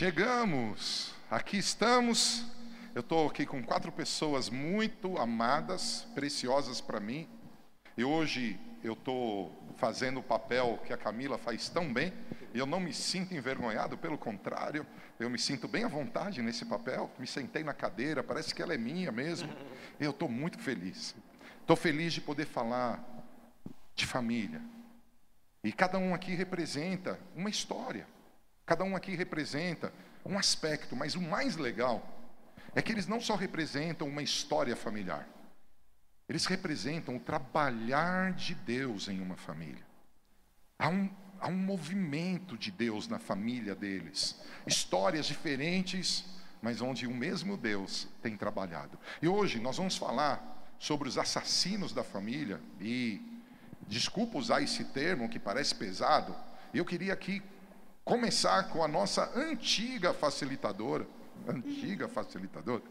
Chegamos, aqui estamos. Eu estou aqui com quatro pessoas muito amadas, preciosas para mim. E hoje eu estou fazendo o papel que a Camila faz tão bem. E eu não me sinto envergonhado, pelo contrário, eu me sinto bem à vontade nesse papel. Me sentei na cadeira, parece que ela é minha mesmo. Eu estou muito feliz. Estou feliz de poder falar de família. E cada um aqui representa uma história. Cada um aqui representa um aspecto, mas o mais legal é que eles não só representam uma história familiar, eles representam o trabalhar de Deus em uma família. Há um, há um movimento de Deus na família deles, histórias diferentes, mas onde o mesmo Deus tem trabalhado. E hoje nós vamos falar sobre os assassinos da família, e desculpa usar esse termo que parece pesado, eu queria aqui começar com a nossa antiga facilitadora, antiga facilitadora.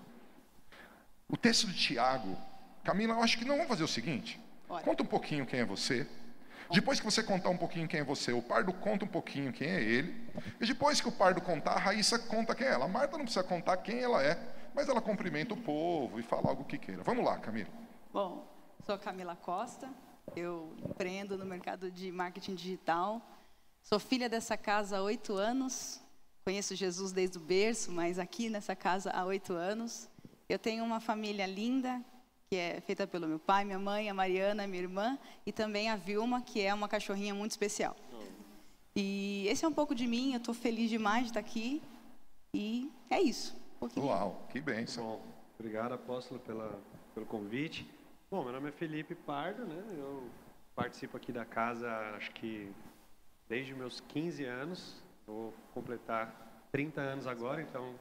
O texto de Tiago, Camila, eu acho que não vamos fazer o seguinte. Olha. Conta um pouquinho quem é você. Depois que você contar um pouquinho quem é você, o Pardo conta um pouquinho quem é ele. E depois que o Pardo contar, a Raíssa conta quem é ela. A Marta não precisa contar quem ela é, mas ela cumprimenta o povo e fala algo que queira. Vamos lá, Camila. Bom, sou Camila Costa, eu empreendo no mercado de marketing digital Sou filha dessa casa há oito anos. Conheço Jesus desde o berço, mas aqui nessa casa há oito anos. Eu tenho uma família linda, que é feita pelo meu pai, minha mãe, a Mariana, minha irmã, e também a Vilma, que é uma cachorrinha muito especial. E esse é um pouco de mim, eu estou feliz demais de estar aqui. E é isso. Um Uau, que bênção. Bom, obrigado, apóstolo, pela, pelo convite. Bom, meu nome é Felipe Pardo, né? Eu participo aqui da casa, acho que desde meus 15 anos, vou completar 30 anos agora, então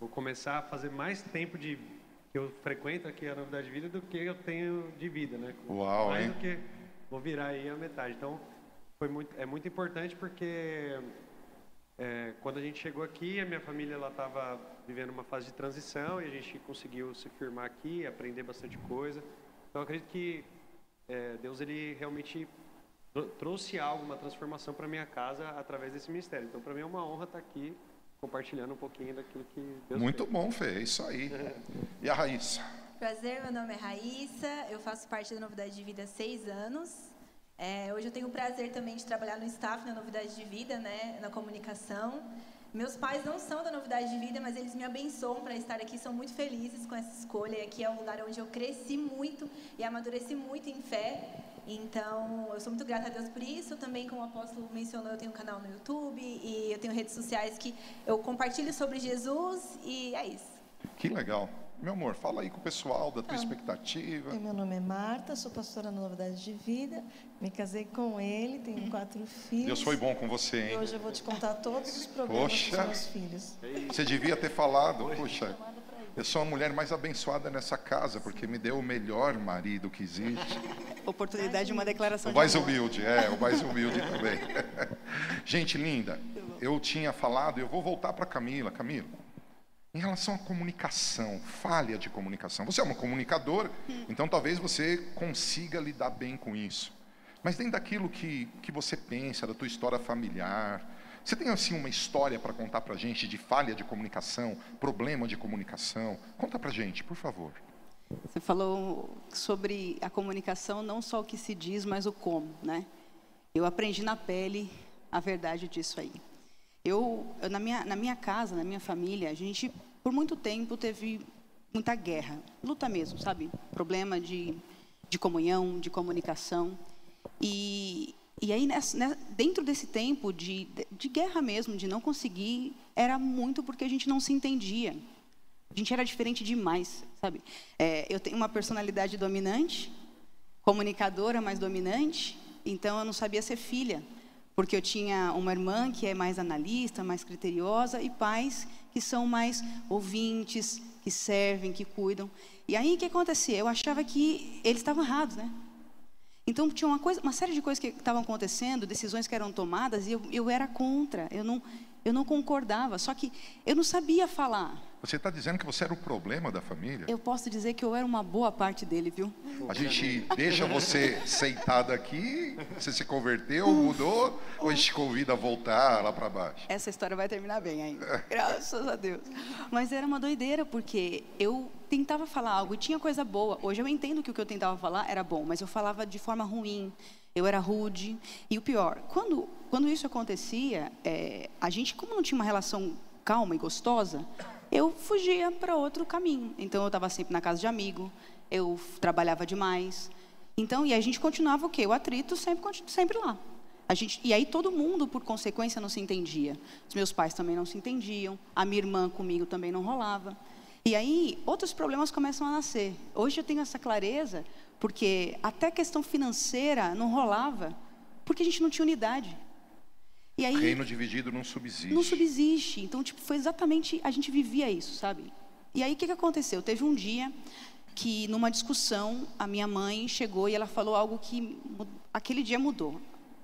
vou começar a fazer mais tempo de que eu frequento aqui a Novidade de Vida do que eu tenho de vida, né? Uau, mais hein? do que vou virar aí a metade. Então, foi muito, é muito importante porque é, quando a gente chegou aqui, a minha família ela estava vivendo uma fase de transição e a gente conseguiu se firmar aqui, aprender bastante coisa. Então, eu acredito que é, Deus ele realmente trouxe algo, uma transformação para minha casa através desse ministério. Então, para mim é uma honra estar aqui compartilhando um pouquinho daquilo que Deus Muito fez. bom, Fê, é isso aí. e a Raíssa? Prazer, meu nome é Raíssa, eu faço parte da Novidade de Vida há seis anos. É, hoje eu tenho o prazer também de trabalhar no staff na Novidade de Vida, né, na comunicação. Meus pais não são da Novidade de Vida, mas eles me abençoam para estar aqui, são muito felizes com essa escolha. E aqui é um lugar onde eu cresci muito e amadureci muito em fé. Então, eu sou muito grata a Deus por isso. Também, como o apóstolo mencionou, eu tenho um canal no YouTube e eu tenho redes sociais que eu compartilho sobre Jesus e é isso. Que legal. Meu amor, fala aí com o pessoal da tua expectativa. Meu nome é Marta, sou pastora na Novidade de Vida. Me casei com ele, tenho quatro filhos. Deus foi bom com você, hein? E hoje eu vou te contar todos os problemas Poxa, dos meus filhos. Você devia ter falado, puxa. Eu sou a mulher mais abençoada nessa casa, porque me deu o melhor marido que existe. Oportunidade de uma declaração o mais de humilde, é, o mais humilde também. Gente linda, eu tinha falado, eu vou voltar para Camila. Camila, em relação à comunicação, falha de comunicação. Você é uma comunicadora, então talvez você consiga lidar bem com isso. Mas dentro daquilo que, que você pensa, da tua história familiar, você tem assim uma história para contar para a gente de falha de comunicação, problema de comunicação? Conta para a gente, por favor. Você falou sobre a comunicação, não só o que se diz, mas o como, né? Eu aprendi na pele a verdade disso aí. Eu, eu na, minha, na minha casa, na minha família, a gente, por muito tempo, teve muita guerra, luta mesmo, sabe? Problema de, de comunhão, de comunicação. E, e aí, nessa, dentro desse tempo de, de guerra mesmo, de não conseguir, era muito porque a gente não se entendia. A gente era diferente demais, sabe? É, eu tenho uma personalidade dominante, comunicadora, mas dominante, então eu não sabia ser filha, porque eu tinha uma irmã que é mais analista, mais criteriosa, e pais que são mais ouvintes, que servem, que cuidam. E aí o que acontecia? Eu achava que eles estavam errados, né? Então tinha uma, coisa, uma série de coisas que estavam acontecendo, decisões que eram tomadas, e eu, eu era contra. Eu não, Eu não concordava, só que eu não sabia falar. Você está dizendo que você era o problema da família? Eu posso dizer que eu era uma boa parte dele, viu? A gente deixa você sentada aqui, você se converteu, mudou, ou a gente convida a voltar lá para baixo? Essa história vai terminar bem ainda, graças a Deus. Mas era uma doideira, porque eu tentava falar algo e tinha coisa boa. Hoje eu entendo que o que eu tentava falar era bom, mas eu falava de forma ruim, eu era rude. E o pior, quando, quando isso acontecia, é, a gente, como não tinha uma relação calma e gostosa, eu fugia para outro caminho. Então eu estava sempre na casa de amigo, eu trabalhava demais. Então, e a gente continuava o quê? O atrito sempre, sempre lá. A gente, e aí todo mundo, por consequência, não se entendia. Os meus pais também não se entendiam, a minha irmã comigo também não rolava. E aí outros problemas começam a nascer. Hoje eu tenho essa clareza, porque até questão financeira não rolava, porque a gente não tinha unidade. E aí, Reino dividido não subsiste. Não subsiste. Então, tipo, foi exatamente a gente vivia isso, sabe? E aí o que, que aconteceu? Teve um dia que numa discussão a minha mãe chegou e ela falou algo que aquele dia mudou.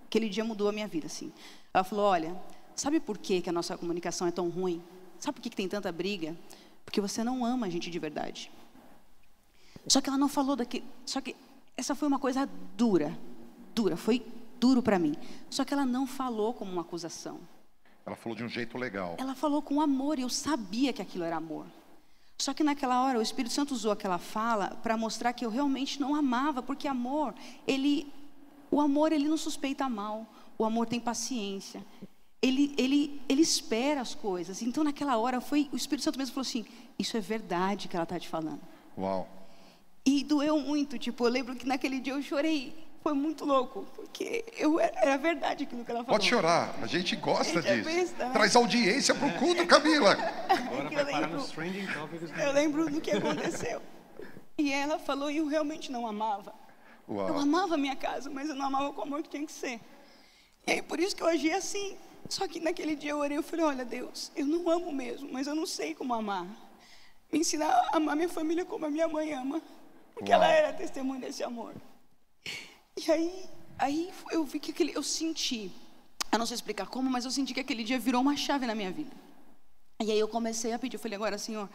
Aquele dia mudou a minha vida, assim. Ela falou: "Olha, sabe por que, que a nossa comunicação é tão ruim? Sabe por que, que tem tanta briga? Porque você não ama a gente de verdade." Só que ela não falou daquele, só que essa foi uma coisa dura. Dura, foi duro para mim. Só que ela não falou como uma acusação. Ela falou de um jeito legal. Ela falou com amor e eu sabia que aquilo era amor. Só que naquela hora o Espírito Santo usou aquela fala para mostrar que eu realmente não amava, porque amor, ele o amor ele não suspeita mal, o amor tem paciência. Ele, ele, ele espera as coisas. Então naquela hora foi o Espírito Santo mesmo falou assim: "Isso é verdade que ela está te falando". Uau. E doeu muito, tipo, eu lembro que naquele dia eu chorei foi muito louco, porque eu, era verdade aquilo que ela falou. Pode chorar, a gente gosta gente é disso. É Traz audiência para o culto, Camila. Agora vai parar nos trending topics. Eu lembro do que aconteceu. E ela falou, e eu realmente não amava. Uau. Eu amava a minha casa, mas eu não amava com o amor que tinha que ser. E aí, por isso que eu agi assim. Só que naquele dia eu orei, eu falei, olha Deus, eu não amo mesmo, mas eu não sei como amar. Me ensinar a amar minha família como a minha mãe ama. Porque Uau. ela era testemunha desse amor. E aí, aí eu vi que aquele, eu senti, eu não sei explicar como, mas eu senti que aquele dia virou uma chave na minha vida. E aí eu comecei a pedir, eu falei, agora Senhor,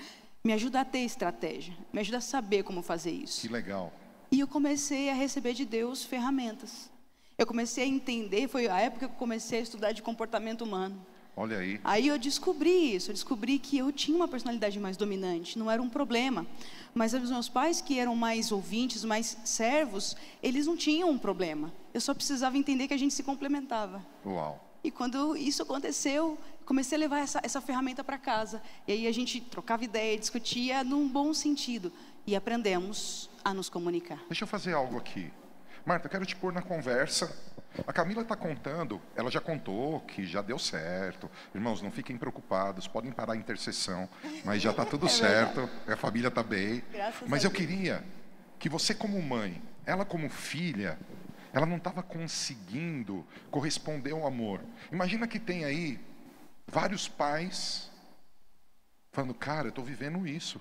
me ajuda a ter estratégia, me ajuda a saber como fazer isso. Que legal. E eu comecei a receber de Deus ferramentas. Eu comecei a entender, foi a época que eu comecei a estudar de comportamento humano. Olha aí. Aí eu descobri isso, eu descobri que eu tinha uma personalidade mais dominante, não era um problema. Mas os meus pais, que eram mais ouvintes, mais servos, eles não tinham um problema. Eu só precisava entender que a gente se complementava. Uau. E quando isso aconteceu, comecei a levar essa, essa ferramenta para casa. E aí a gente trocava ideia, discutia num bom sentido. E aprendemos a nos comunicar. Deixa eu fazer algo aqui. Marta, quero te pôr na conversa. A Camila está contando, ela já contou que já deu certo. Irmãos, não fiquem preocupados, podem parar a intercessão, mas já está tudo é certo, a família está bem. Graças mas eu queria que você, como mãe, ela como filha, ela não estava conseguindo corresponder ao amor. Imagina que tem aí vários pais falando, cara, eu estou vivendo isso.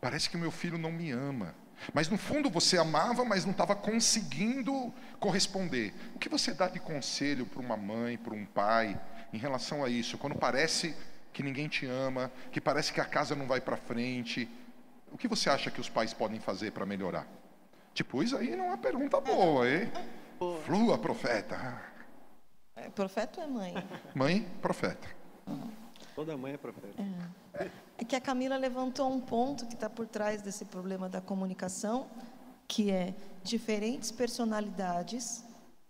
Parece que meu filho não me ama. Mas no fundo você amava, mas não estava conseguindo corresponder. O que você dá de conselho para uma mãe, para um pai, em relação a isso? Quando parece que ninguém te ama, que parece que a casa não vai para frente, o que você acha que os pais podem fazer para melhorar? Tipo, isso aí não é uma pergunta boa, hein? Flua, profeta. É, profeta ou é mãe? Mãe, profeta. Uhum. Toda mãe é profeta. É. é que a Camila levantou um ponto que está por trás desse problema da comunicação, que é diferentes personalidades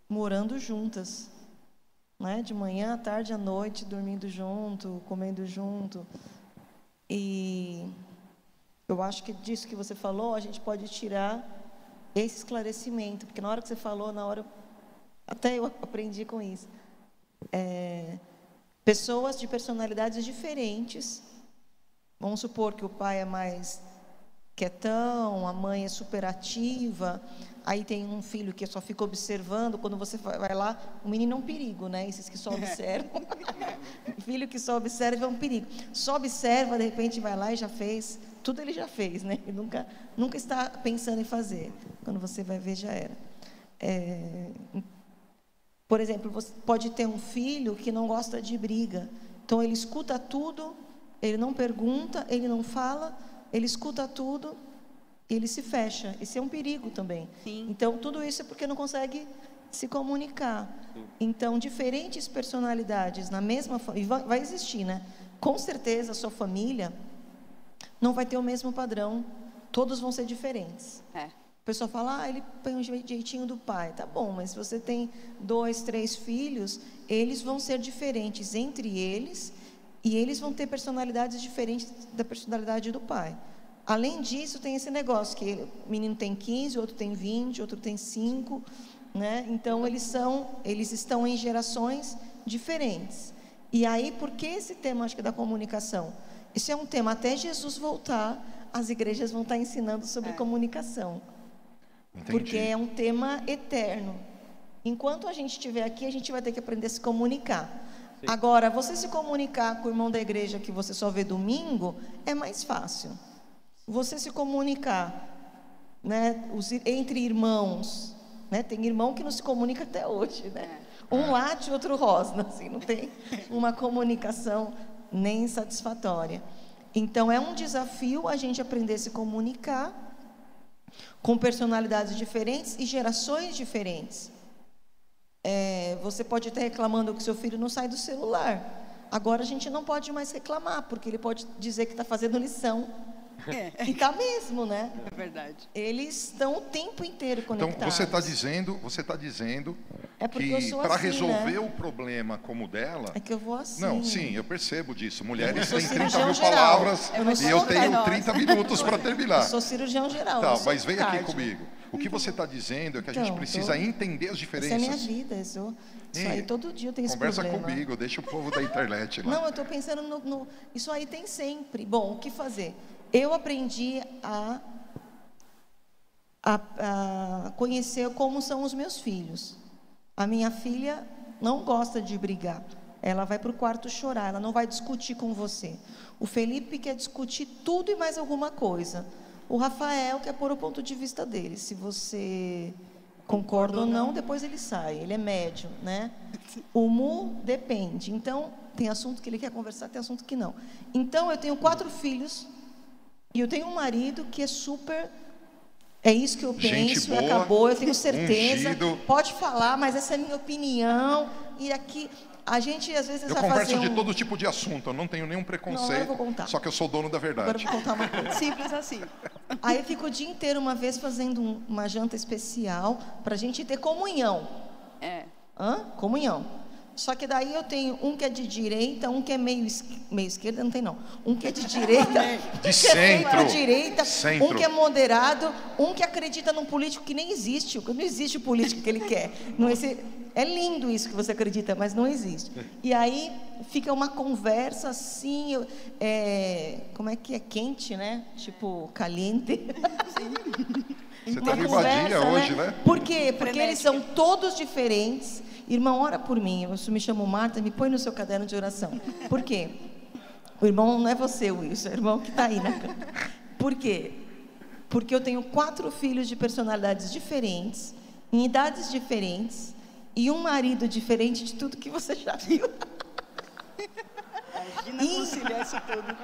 morando juntas. Né? De manhã, à tarde, à noite, dormindo junto, comendo junto. E eu acho que disso que você falou, a gente pode tirar esse esclarecimento, porque na hora que você falou, na hora até eu aprendi com isso. É, Pessoas de personalidades diferentes. Vamos supor que o pai é mais quietão, a mãe é superativa, aí tem um filho que só fica observando, quando você vai lá, o menino é um perigo, né? Esses que só observam. filho que só observa é um perigo. Só observa, de repente vai lá e já fez, tudo ele já fez, né? Nunca, nunca está pensando em fazer. Quando você vai ver, já era. É, por exemplo, você pode ter um filho que não gosta de briga. Então ele escuta tudo, ele não pergunta, ele não fala, ele escuta tudo, ele se fecha. Esse é um perigo também. Sim. Então tudo isso é porque não consegue se comunicar. Então diferentes personalidades na mesma vai existir, né? Com certeza a sua família não vai ter o mesmo padrão, todos vão ser diferentes. É. O pessoal fala, ah, ele põe um jeitinho do pai. Tá bom, mas se você tem dois, três filhos, eles vão ser diferentes entre eles e eles vão ter personalidades diferentes da personalidade do pai. Além disso, tem esse negócio que o menino tem 15, outro tem 20, outro tem 5, né? Então eles são, eles estão em gerações diferentes. E aí, por que esse tema acho que é da comunicação? Isso é um tema até Jesus voltar, as igrejas vão estar ensinando sobre É. comunicação. Entendi. Porque é um tema eterno. Enquanto a gente estiver aqui, a gente vai ter que aprender a se comunicar. Agora, você se comunicar com o irmão da igreja que você só vê domingo é mais fácil. Você se comunicar né, os- entre irmãos. Né? Tem irmão que não se comunica até hoje. Né? Um late, outro rosna. Assim, não tem uma comunicação nem satisfatória. Então, é um desafio a gente aprender a se comunicar com personalidades diferentes e gerações diferentes. É, você pode estar reclamando que seu filho não sai do celular. Agora a gente não pode mais reclamar, porque ele pode dizer que está fazendo lição. É, E está mesmo, né? é verdade. Eles estão o tempo inteiro Então conectados. você está dizendo, você está dizendo É eu que sou para assim, resolver né? o problema como o dela, É que eu vou assim. não, sim, eu percebo disso. Mulheres sou têm 30 cirurgião mil geral. palavras Eu e sou eu tenho nossa. 30 minutos para terminar. Eu sou cirurgião geral. eu Tá, sou mas vem aqui comigo. O que você está dizendo é que a gente Então, precisa tô- entender as Essa é a diferenças. minha vida. Isso, isso Ei, aí todo dia eu tenho esse Conversa problema. comigo, deixa o povo da internet lá. Não, eu estou pensando no, no- Isso aí tem sempre. Bom, o que fazer? Eu aprendi a, a, a conhecer como são os meus filhos. A minha filha não gosta de brigar. Ela vai para o quarto chorar, ela não vai discutir com você. O Felipe quer discutir tudo e mais alguma coisa. O Rafael quer pôr o ponto de vista dele. Se você concorda ou não, depois ele sai. Ele é médio, né? O Mu depende. Então, tem assunto que ele quer conversar, tem assunto que não. Então, eu tenho quatro filhos e eu tenho um marido que é super. É isso que eu Gente penso, boa, acabou, eu tenho certeza. ungido. Pode falar, mas essa é a minha opinião. E aqui, a gente às vezes Eu vai converso fazer de um... todo tipo de assunto, eu não tenho nenhum Não, agora eu preconceito, vou contar. só que eu sou dono da Agora eu verdade. vou contar uma coisa. Simples assim. Aí eu fico o dia inteiro, uma vez, fazendo um- uma janta especial para a gente ter comunhão. É. Hã? Comunhão. Só que daí eu tenho um que é de direita, um que é meio, es- meio esquerda, não tem não. Um que é de direita, um que é centro. direita, Centro. um que é moderado, um que acredita num político que nem existe, não existe o político que ele quer. Não existe, é lindo isso que você acredita, mas não existe. E aí fica uma conversa assim, eu- é, como é que é quente, né? Tipo caliente. Você está conversa, vadia hoje, né? Por quê? Porque eles são todos diferentes. Irmão, ora por mim. Eu me chamo Marta, me põe no seu caderno de oração. Por quê? O irmão não é você, Wilson, é o irmão que está aí na cama. Por quê? Porque eu tenho quatro filhos de personalidades diferentes, em idades diferentes, e um marido diferente de tudo que você já viu. Imagina Ih. conciliar isso tudo.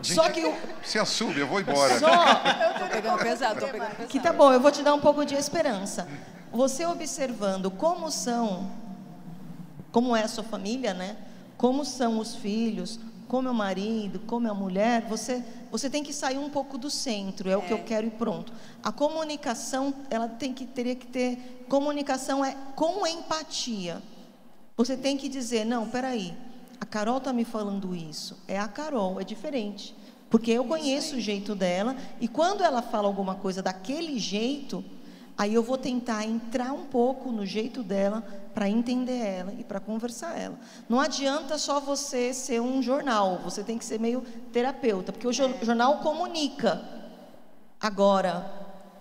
Gente, Só que o- Se assume, eu vou embora. Só Tô pegando pesado, tô pegando pesado. Que tá bom, eu vou te dar um pouco de esperança. Você observando como são, como é a sua família, né? Como são os filhos, como é o marido, como é a mulher, você, você tem que sair um pouco do centro, é o que eu quero e pronto. A comunicação, ela tem que teria que ter comunicação é com empatia. Você tem que dizer, não, peraí, a Carol está me falando isso. É a Carol, é diferente. Porque eu conheço o jeito dela, e quando ela fala alguma coisa daquele jeito, aí eu vou tentar entrar um pouco no jeito dela para entender ela e para conversar ela. Não adianta só você ser um jornal, você tem que ser meio terapeuta, porque o jo- jornal comunica. Agora,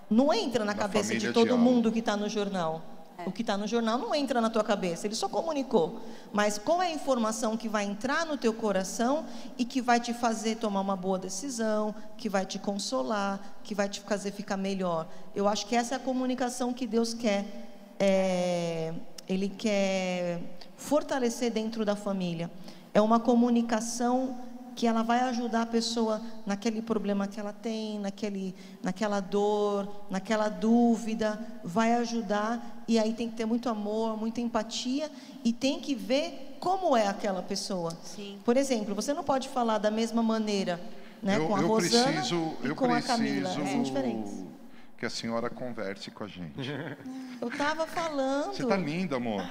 não entra na, Na cabeça de todo diálogo. mundo que está no jornal. O que está no jornal não entra na tua cabeça, ele só comunicou. Mas qual é a informação que vai entrar no teu coração e que vai te fazer tomar uma boa decisão, que vai te consolar, que vai te fazer ficar melhor? Eu acho que essa é a comunicação que Deus quer. é, ele quer fortalecer dentro da família. É uma comunicação que ela vai ajudar a pessoa naquele problema que ela tem, naquele, naquela dor, naquela dúvida, vai ajudar e aí tem que ter muito amor, muita empatia e tem que ver como é aquela pessoa. Sim. Por exemplo, você não pode falar da mesma maneira, né, eu, com a eu Rosana preciso, e eu com preciso a Camila, são diferentes. que a senhora converse com a gente. Eu estava falando. Você está linda, amor.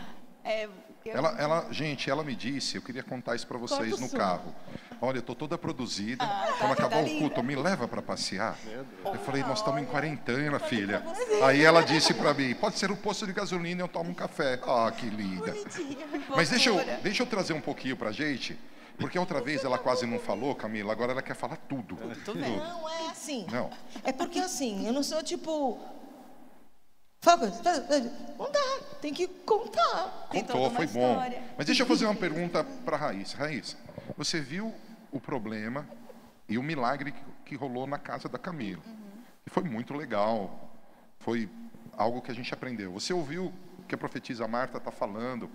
É, Ela, ela, gente, ela me disse, eu queria contar isso para vocês no carro. Olha, eu tô toda produzida. Ah, Quando tá, acabar tá o culto, linda. me leva para passear. Eu falei, nós estamos em quarentena, filha. Aí ela disse para mim, pode ser o posto de gasolina e eu tomo um café. Ah, que linda. Mas deixa eu, deixa eu trazer um pouquinho pra gente, porque outra vez ela quase não falou, Camila, agora ela quer falar tudo. Não é assim. Não. É porque assim, eu não sou tipo. Fala coisa. fala coisa. Não dá, tem que contar. Contou, foi bom. história. Mas deixa eu fazer uma pergunta para Raíssa. Raíssa, você viu o problema e o milagre que, rolou na casa da Camila. E foi muito legal. Foi algo que a gente aprendeu. Você ouviu o que a profetisa Marta está falando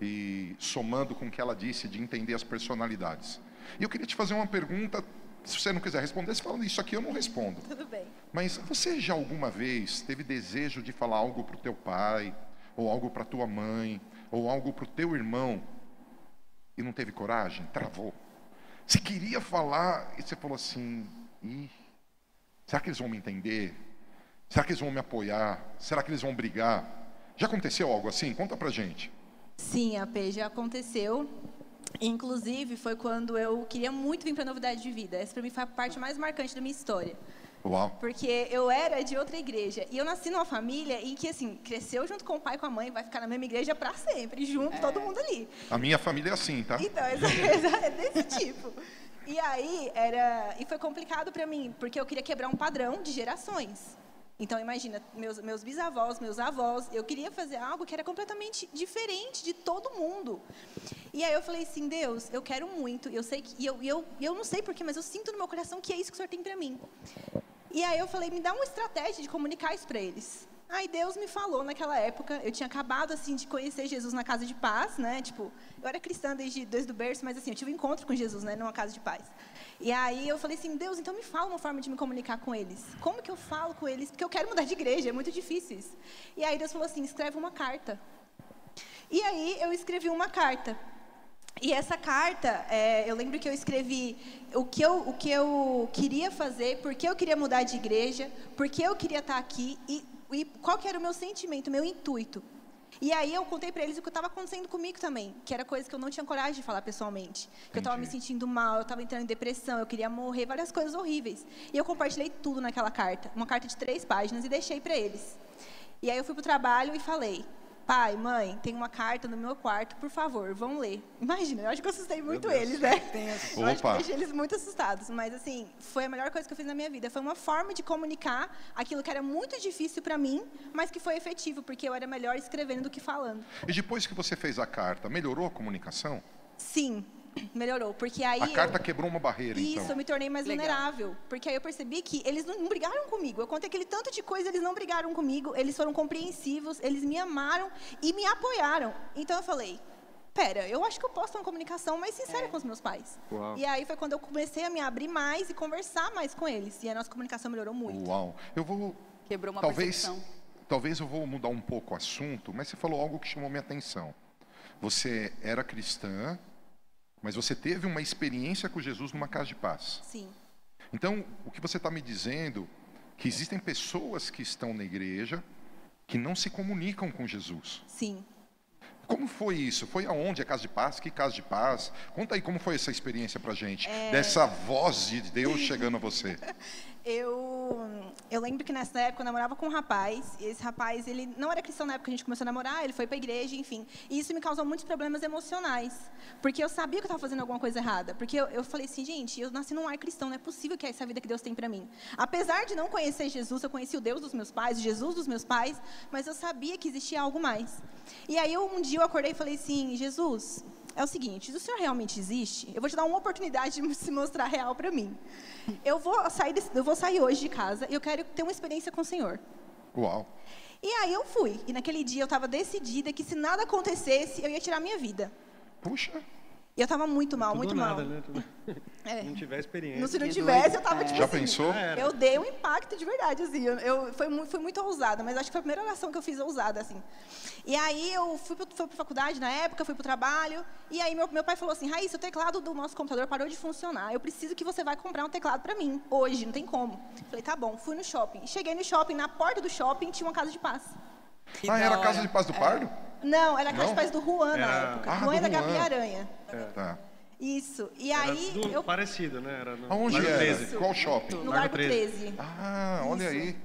e somando com o que ela disse de entender as personalidades. E eu queria te fazer uma pergunta. Se você não quiser responder, você fala isso aqui eu não respondo. Tudo bem. Mas você já alguma vez teve desejo de falar algo para o teu pai, ou algo para tua mãe, ou algo para o teu irmão e não teve coragem? Travou. Você queria falar e você falou assim: Ih, será que eles vão me entender? Será que eles vão me apoiar? Será que eles vão brigar? Já aconteceu algo assim? Conta pra gente. Sim, AP já aconteceu. Inclusive, foi quando eu queria muito vir para a novidade de vida. Essa, para mim, foi a parte mais marcante da minha história. Uau. Porque eu era de outra igreja. E eu nasci numa família em que, assim, cresceu junto com o pai e com a mãe, vai ficar na mesma igreja para sempre, junto, todo mundo ali. A minha família é assim, tá? Então, é desse tipo. E aí, era... E foi complicado para mim, porque eu queria quebrar um padrão de gerações. Então, imagina, meus, meus bisavós, meus avós, eu queria fazer algo que era completamente diferente de todo mundo. E aí eu falei assim, Deus, eu quero muito, eu sei que, e eu, eu, eu não sei porquê, mas eu sinto no meu coração que é isso que o Senhor tem para mim. E aí eu falei, me dá uma estratégia de comunicar isso para eles. Aí Deus me falou naquela época, eu tinha acabado assim de conhecer Jesus na casa de paz, né? Tipo, eu era cristã desde, desde o berço, mas assim, eu tive um encontro com Jesus, né, numa casa de paz. E aí eu falei assim, Deus, então me fala uma forma de me comunicar com eles. Como que eu falo com eles? Porque eu quero mudar de igreja, é muito difícil isso. E aí Deus falou assim, escreve uma carta. E aí eu escrevi uma carta. E essa carta, é, eu lembro que eu escrevi o que eu, o que eu queria fazer, por que eu queria mudar de igreja, por que eu queria estar aqui e, e qual que era o meu sentimento, meu intuito. E aí eu contei para eles o que estava acontecendo comigo também, que era coisa que eu não tinha coragem de falar pessoalmente. Que eu estava me sentindo mal, eu estava entrando em depressão, eu queria morrer, várias coisas horríveis. E eu compartilhei tudo naquela carta, uma carta de três páginas, e deixei para eles. E aí eu fui para o trabalho e falei, pai, mãe, tem uma carta no meu quarto, por favor, vão ler. Imagina, eu acho que eu assustei muito eles, né? Eu acho que Opa. eu deixei eles muito assustados, mas assim, foi a melhor coisa que eu fiz na minha vida. Foi uma forma de comunicar aquilo que era muito difícil para mim, mas que foi efetivo, porque eu era melhor escrevendo do que falando. E depois que você fez a carta, melhorou a comunicação? Sim, melhorou, porque aí A eu- carta quebrou uma barreira, Isso, então. eu me tornei mais Legal. vulnerável. Porque aí eu percebi que eles não, brigaram comigo. Eu contei aquele tanto de coisa, eles não brigaram comigo, eles foram compreensivos, eles me amaram e me apoiaram. Então eu falei, pera, eu acho que eu posso ter uma comunicação mais sincera com os meus pais. Uau. E aí foi quando eu comecei a me abrir mais e conversar mais com eles. E a nossa comunicação melhorou muito. Uau. Eu vou Quebrou uma talvez, percepção. talvez eu vou mudar um pouco o assunto, mas você falou algo que chamou minha atenção. Você era cristã, mas você teve uma experiência com Jesus numa casa de paz. Sim. Então, o que você está me dizendo que existem pessoas que estão na igreja que não se comunicam com Jesus. Sim. Como foi isso? Foi aonde? A casa de paz? Que casa de paz? Conta aí como foi essa experiência pra gente, É. dessa voz de Deus chegando a você. Eu, eu lembro que nessa época eu namorava com um rapaz, e esse rapaz, ele não era cristão na época que a gente começou a namorar, ele foi para a igreja, enfim. E isso me causou muitos problemas emocionais, porque eu sabia que eu estava fazendo alguma coisa errada. Porque eu, eu falei assim, gente, eu nasci num lar cristão, não é possível que é essa vida que Deus tem para mim. Apesar de não conhecer Jesus, eu conheci o Deus dos meus pais, o Jesus dos meus pais, mas eu sabia que existia algo mais. E aí um dia eu acordei e falei assim, Jesus, é o seguinte, se o Senhor realmente existe, eu vou te dar uma oportunidade de se mostrar real para mim. Eu vou sair, eu vou sair hoje de casa e eu quero ter uma experiência com o Senhor. Uau. E aí eu fui. E naquele dia eu estava decidida que se nada acontecesse, eu ia tirar a minha vida. Puxa. E eu tava muito mal, Tudo muito nada, mal. Né? É. Se não tiver experiência. Se não Que tivesse, eu tava É. tipo Já assim, pensou? Eu dei um impacto de verdade, assim. Eu, eu- foi, mu- foi muito ousada, mas acho que foi a primeira oração que eu fiz ousada, assim. E aí eu fui para fui pra faculdade na época, fui pro trabalho, e aí meu, meu pai falou assim, Raíssa, o teclado do nosso computador parou de funcionar. Eu preciso que você vá comprar um teclado para mim, hoje, não tem como. Falei, tá bom, fui no shopping. Cheguei no shopping, na porta do shopping tinha uma casa de paz. Ah, era a. Casa de Paz do Pardo? Não, era a casa Não? de paz do Juan na Era- época. Ah, Juan é do da Gabi Juan. Aranha. Tá. Isso. E Era aí eu parecido, né? Era no Aonde Largo era? 13. Qual shopping? no Largo Largo 13. 13. Ah, olha Isso. aí.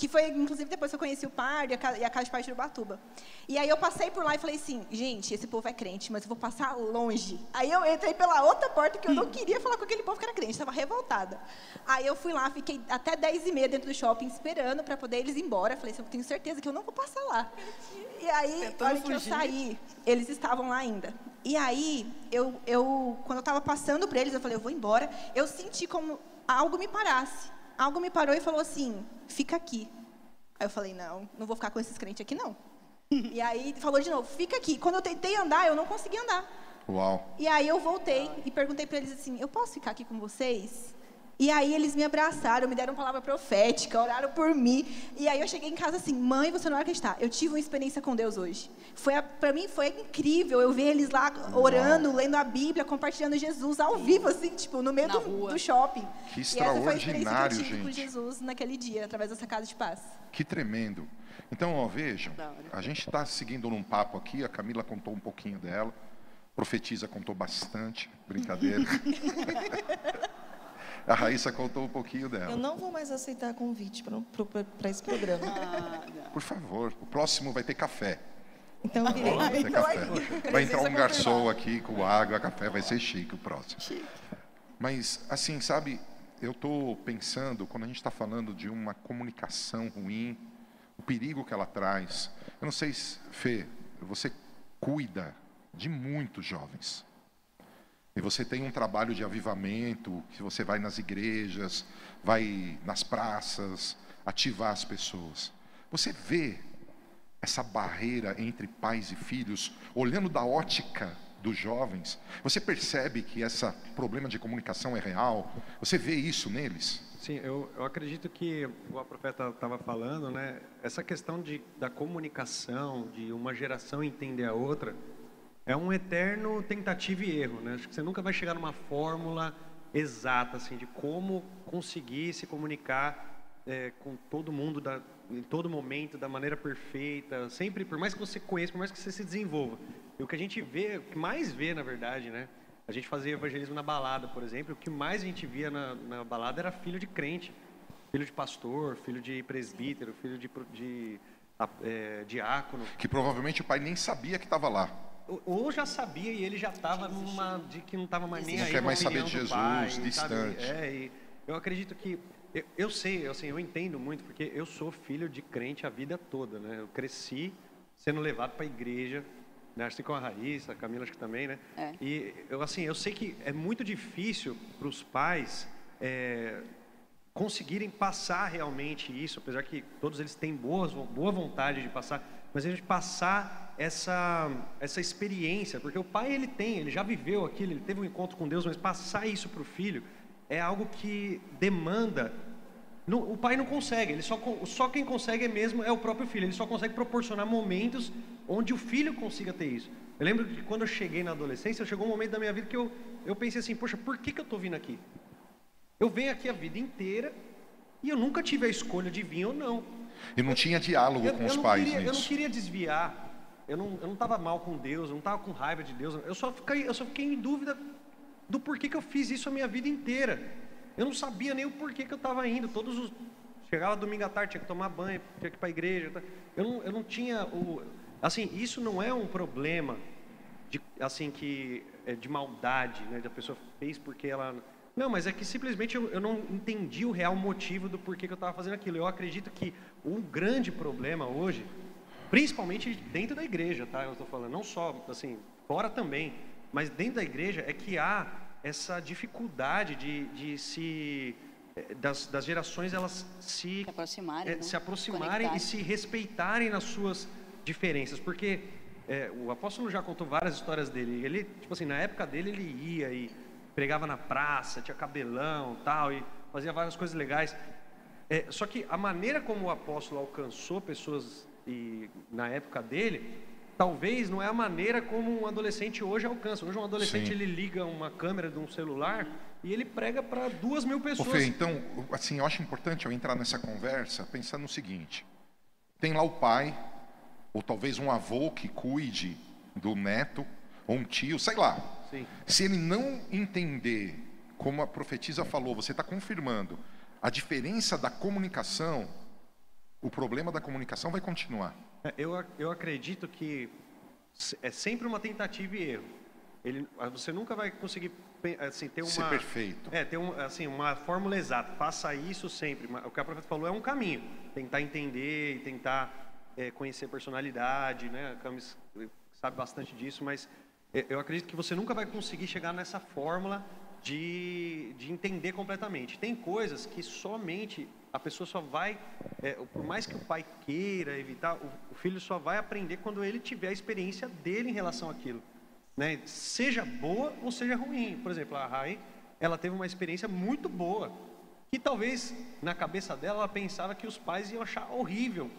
Que foi, inclusive, depois que eu conheci o Pardo e a ca- a Casa de Paz de Ubatuba. E aí eu passei por lá e falei assim, gente, esse povo é crente, mas eu vou passar longe. Aí eu entrei pela outra porta que eu não queria falar com aquele povo que era crente, estava revoltada. Aí eu fui lá, fiquei até 10 e meia dentro do shopping esperando para poder eles ir embora. Falei assim, eu tenho certeza que eu não vou passar lá. E aí, Tentou a hora que eu saí, eles estavam lá ainda. E aí, eu, eu quando eu estava passando por eles, eu falei, eu vou embora. Eu senti como algo me parasse. Algo me parou e falou assim, fica aqui. Aí eu falei, não, não vou ficar com esses crentes aqui, não. E aí falou de novo, fica aqui. Quando eu tentei andar, eu não consegui andar. Uau. E aí eu voltei e perguntei para eles assim, eu posso ficar aqui com vocês? E aí eles me abraçaram, me deram palavra profética, oraram por mim. E aí eu cheguei em casa assim, mãe, você não vai acreditar, eu tive uma experiência com Deus hoje. Foi para mim foi incrível eu ver eles lá orando, lendo a Bíblia, compartilhando Jesus ao vivo assim, tipo, no meio do, do shopping. Que e que extraordinário, eu tive com gente. Jesus naquele dia, através dessa casa de paz. Que tremendo. Então, ó, vejam, a gente está seguindo num papo aqui, a Camila contou um pouquinho dela, Profetiza contou bastante, brincadeira. a Raíssa contou um pouquinho Eu dela. não vou mais aceitar convite para esse programa. Ah. Por favor, o próximo vai ter café. Então eu virei. Vai ter café. Vai entrar um garçom aqui com água, café, vai ser chique o próximo. Mas, assim, sabe, eu estou pensando, quando a gente está falando de uma comunicação ruim, o perigo que ela traz. Eu não sei, se, Fê, você cuida de muitos jovens. E você tem um trabalho de avivamento, que você vai nas igrejas, vai nas praças, ativar as pessoas. Você vê essa barreira entre pais e filhos, olhando da ótica dos jovens, você percebe que esse problema de comunicação é real? Você vê isso neles? Sim, eu, eu acredito que, a profeta estava falando, né, essa questão de, da comunicação, de uma geração entender a outra, é um eterno tentativa e erro. Né? Acho que você nunca vai chegar numa fórmula exata assim, de como conseguir se comunicar é, com todo mundo, da, em todo momento, da maneira perfeita, sempre, por mais que você conheça, por mais que você se desenvolva. E o que a gente vê, o que mais vê, na verdade, né, a gente fazia evangelismo na balada, por exemplo. O que mais a gente via na, na balada era filho de crente, filho de pastor, filho de presbítero, filho de, de é, diácono. Que provavelmente o pai nem sabia que estava lá. Ou- já sabia e ele já estava numa de que não estava mais nem Não aí. quer com a mais saber de do pai, Jesus, sabe? distante. É, e eu acredito que eu, eu sei, assim, eu entendo muito porque eu sou filho de crente a vida toda, né? Eu cresci sendo levado para a igreja, né? Assim como a Raíssa, a Camila acho que também, né? É. E eu assim, eu sei que é muito difícil para os pais é, conseguirem passar realmente isso, apesar que todos eles têm boas, boa vontade de passar, mas a gente passar essa essa experiência, porque o pai ele tem, ele já viveu aquilo, ele teve um encontro com Deus, mas passar isso para o filho é algo que demanda não- o pai não consegue, ele só, só quem consegue é mesmo é o próprio filho. Ele só consegue proporcionar momentos onde o filho consiga ter isso. Eu lembro que quando eu cheguei na adolescência, chegou um momento da minha vida que eu, eu pensei assim, poxa, por que, que eu estou vindo aqui? Eu venho aqui a vida inteira e eu nunca tive a escolha de vir ou não. E não tinha diálogo Eu, com eu os pais queria, eu não nisso. queria desviar. Eu não eu não estava mal com Deus, eu não estava com raiva de Deus. Eu só fiquei eu só fiquei em dúvida do porquê que eu fiz isso a minha vida inteira. Eu não sabia nem o porquê que eu estava indo. Todos os chegava domingo à tarde tinha que tomar banho, tinha que ir para a igreja. tá? Eu não, eu não tinha o assim isso não é um problema de assim que é de maldade, né? Da pessoa fez porque ela não, mas é que simplesmente eu, eu não entendi o real motivo do porquê que eu estava fazendo aquilo. Eu acredito que um grande problema hoje, principalmente dentro da igreja, tá? Eu estou falando não só assim fora também, mas dentro da igreja é que há essa dificuldade de, de se eh, das, das gerações elas se Se aproximarem, é, né? se aproximarem Conectarem. e se respeitarem nas suas diferenças, porque é, o apóstolo já contou várias histórias dele. Ele, tipo assim, na época dele ele ia e pregava na praça, tinha cabelão, tal, e fazia várias coisas legais. É, só que a maneira como o apóstolo alcançou pessoas e, na época dele, talvez não é a maneira como um adolescente hoje alcança. Hoje um adolescente Sim. ele liga uma câmera de um celular e ele prega para duas mil Ô, pessoas. Fê, então, assim, eu acho importante eu entrar nessa conversa pensando no seguinte: tem lá o pai, ou talvez um avô que cuide do neto, ou um tio, sei lá. Sim. Se ele não entender, como a profetisa falou, você está confirmando a diferença da comunicação, o problema da comunicação vai continuar. É, Eu, eu acredito que é sempre uma tentativa e erro. Ele, ah, você nunca vai conseguir assim, ter uma Ser perfeito. É, ter um, assim, uma fórmula exata. Faça isso sempre. O que a profeta falou é um caminho. Tentar entender e tentar é, conhecer personalidade, né? A Camis sabe bastante disso, mas é, eu acredito que você nunca vai conseguir chegar nessa fórmula de, de entender completamente. Tem coisas que somente a pessoa só vai, é, por mais que o pai queira evitar, o, o filho só vai aprender quando ele tiver a experiência dele em relação àquilo né? Seja boa ou seja ruim. Por exemplo, a Rai, ela teve uma experiência muito boa, que talvez na cabeça dela ela pensava que os pais iam achar horrível.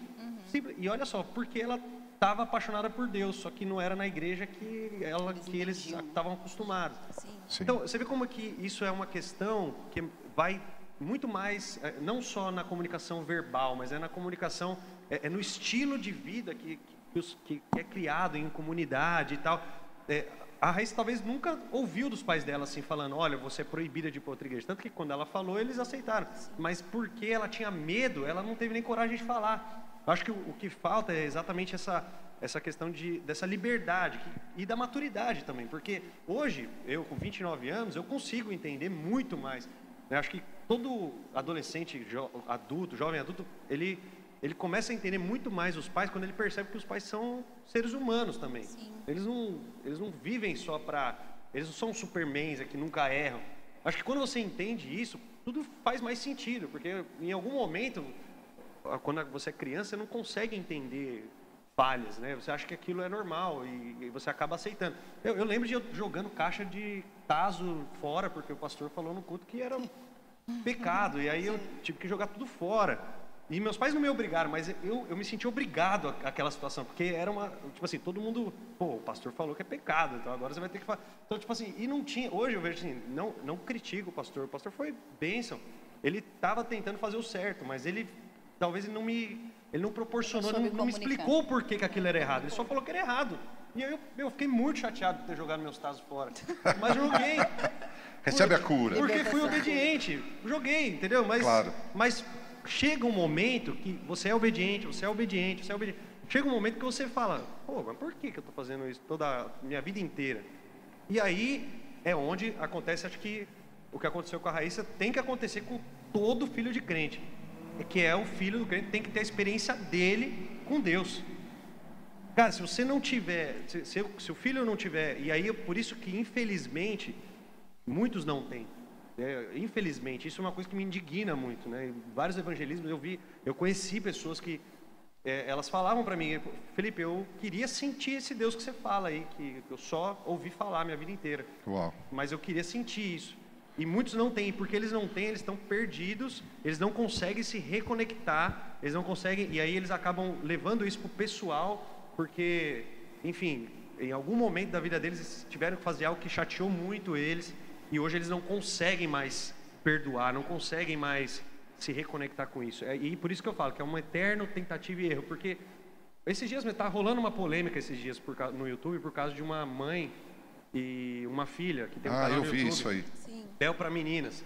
Simples- E olha só, porque ela estava apaixonada por Deus, só que não era na igreja que ela Eles que eles estavam acostumados. Sim. Sim. Então, você vê como que isso é uma questão que vai muito mais, eh, não só na comunicação verbal, mas é na comunicação, é, é no estilo de vida que, que- que é criado em comunidade e tal. É, a Raíssa talvez nunca ouviu dos pais dela assim, falando, olha, você é proibida de ir para outra igreja. Tanto que quando ela falou, eles aceitaram. Mas porque ela tinha medo, ela não teve nem coragem de falar. Acho que o, que falta é exatamente essa, essa questão de, dessa liberdade e da maturidade também. Porque hoje, eu com 29 anos, eu consigo entender muito mais. Eu acho que todo adolescente, jo- adulto, jovem adulto, ele, ele começa a entender muito mais os pais quando ele percebe que os pais são seres humanos também. Eles não, eles não vivem só para. Eles não são supermans é que nunca erram. Acho que quando você entende isso, tudo faz mais sentido, porque em algum momento, quando você é criança, você não consegue entender falhas, né? Você acha que aquilo é normal e, e você acaba aceitando. Eu, eu lembro de eu jogando caixa de taso fora, porque o pastor falou no culto que era um pecado, e aí eu tive que jogar tudo fora. E meus pais não me obrigaram, mas eu, eu me senti obrigado à- àquela situação, porque era uma, tipo assim, todo mundo, pô, o pastor falou que é pecado, então agora você vai ter que fazer. Então, tipo assim, e não tinha, hoje eu vejo assim, não, não critico o pastor, o pastor foi bênção, ele estava tentando fazer o certo, mas ele, talvez ele não me, ele não proporcionou, Não não, me explicou por que, que aquilo era errado, ele só falou que era errado. E eu, eu fiquei muito chateado por ter jogado meus tazos fora, mas joguei. Recebe a cura. Porque fui obediente. Joguei, entendeu? Mas, Claro. mas chega um momento que você é obediente, você é obediente, você é obediente. Chega um momento que você fala, pô, mas por que, que eu estou fazendo isso toda a minha vida inteira? E aí é onde acontece, acho que o que aconteceu com a Raíssa tem que acontecer com todo filho de crente. Que é o filho do crente, tem que ter a experiência dele com Deus. Cara, se você não tiver, se, se, se o filho não tiver, e aí é por isso que infelizmente muitos não têm. É, infelizmente, isso é uma coisa que me indigna muito, né? Em vários evangelismos eu vi, eu conheci pessoas que é, elas falavam para mim, Felipe, eu queria sentir esse Deus que você fala aí, que eu só ouvi falar a minha vida inteira Uau. mas eu queria sentir isso. E muitos não têm, e porque eles não têm, eles estão perdidos, eles não conseguem se reconectar, eles não conseguem, e aí eles acabam levando isso para o pessoal, porque, enfim, em algum momento da vida deles eles tiveram que fazer algo que chateou muito eles, e hoje eles não conseguem mais perdoar, não conseguem mais se reconectar com isso. É, E por isso que eu falo que é uma eterno tentativa e erro, porque esses dias está rolando uma polêmica esses dias por no YouTube por causa de uma mãe e uma filha que tem um Ah, canal eu no vi isso aí. Bel para meninas.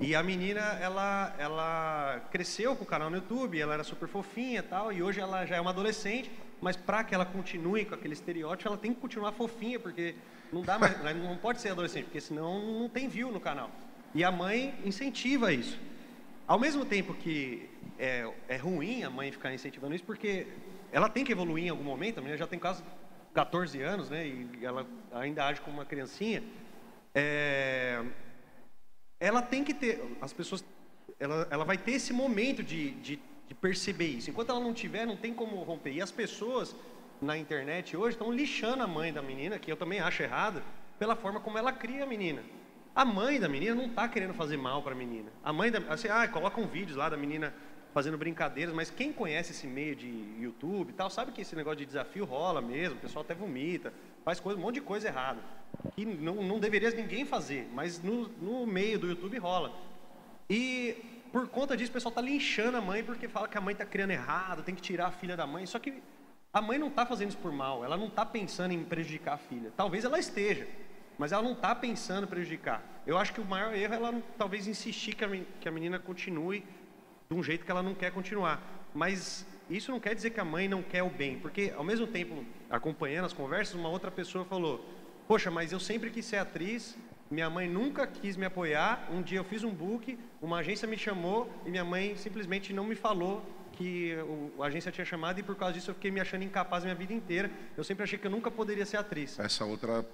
E a menina, ela, ela cresceu com o canal no YouTube, ela era super fofinha e tal, e hoje ela já é uma adolescente, mas para que ela continue com aquele estereótipo, ela tem que continuar fofinha, porque não dá mais, ela não pode ser adolescente, porque senão não tem view no canal. E a mãe incentiva isso. Ao mesmo tempo que é, é ruim a mãe ficar incentivando isso, porque ela tem que evoluir em algum momento, a menina já tem quase 14 anos, né, e ela ainda age como uma criancinha. É, ela tem que ter, as pessoas, ela, ela vai ter esse momento de, de, de perceber isso. Enquanto ela não tiver, não tem como romper. E as pessoas na internet hoje estão lixando a mãe da menina, que eu também acho errado, pela forma como ela cria a menina. A mãe da menina não está querendo fazer mal para a menina. A mãe da, assim, ah, colocam vídeos lá da menina fazendo brincadeiras, mas quem conhece esse meio de YouTube e tal, sabe que esse negócio de desafio rola mesmo, o pessoal até vomita, faz coisa, um monte de coisa errada. Que não, não deveria ninguém fazer, mas no, no meio do YouTube rola. E por conta disso o pessoal está linchando a mãe porque fala que a mãe está criando errado, tem que tirar a filha da mãe. Só que a mãe não está fazendo isso por mal, ela não está pensando em prejudicar a filha. Talvez ela esteja, mas ela não está pensando em prejudicar. Eu acho que o maior erro é ela talvez insistir que a menina continue de um jeito que ela não quer continuar. Mas isso não quer dizer que a mãe não quer o bem, porque ao mesmo tempo, acompanhando as conversas, uma outra pessoa falou: Poxa, mas eu sempre quis ser atriz, minha mãe nunca quis me apoiar. Um dia eu fiz um book, uma agência me chamou e minha mãe simplesmente não me falou que a agência tinha chamado e por causa disso eu fiquei me achando incapaz a minha vida inteira. Eu sempre achei que eu nunca poderia ser atriz. Essa outra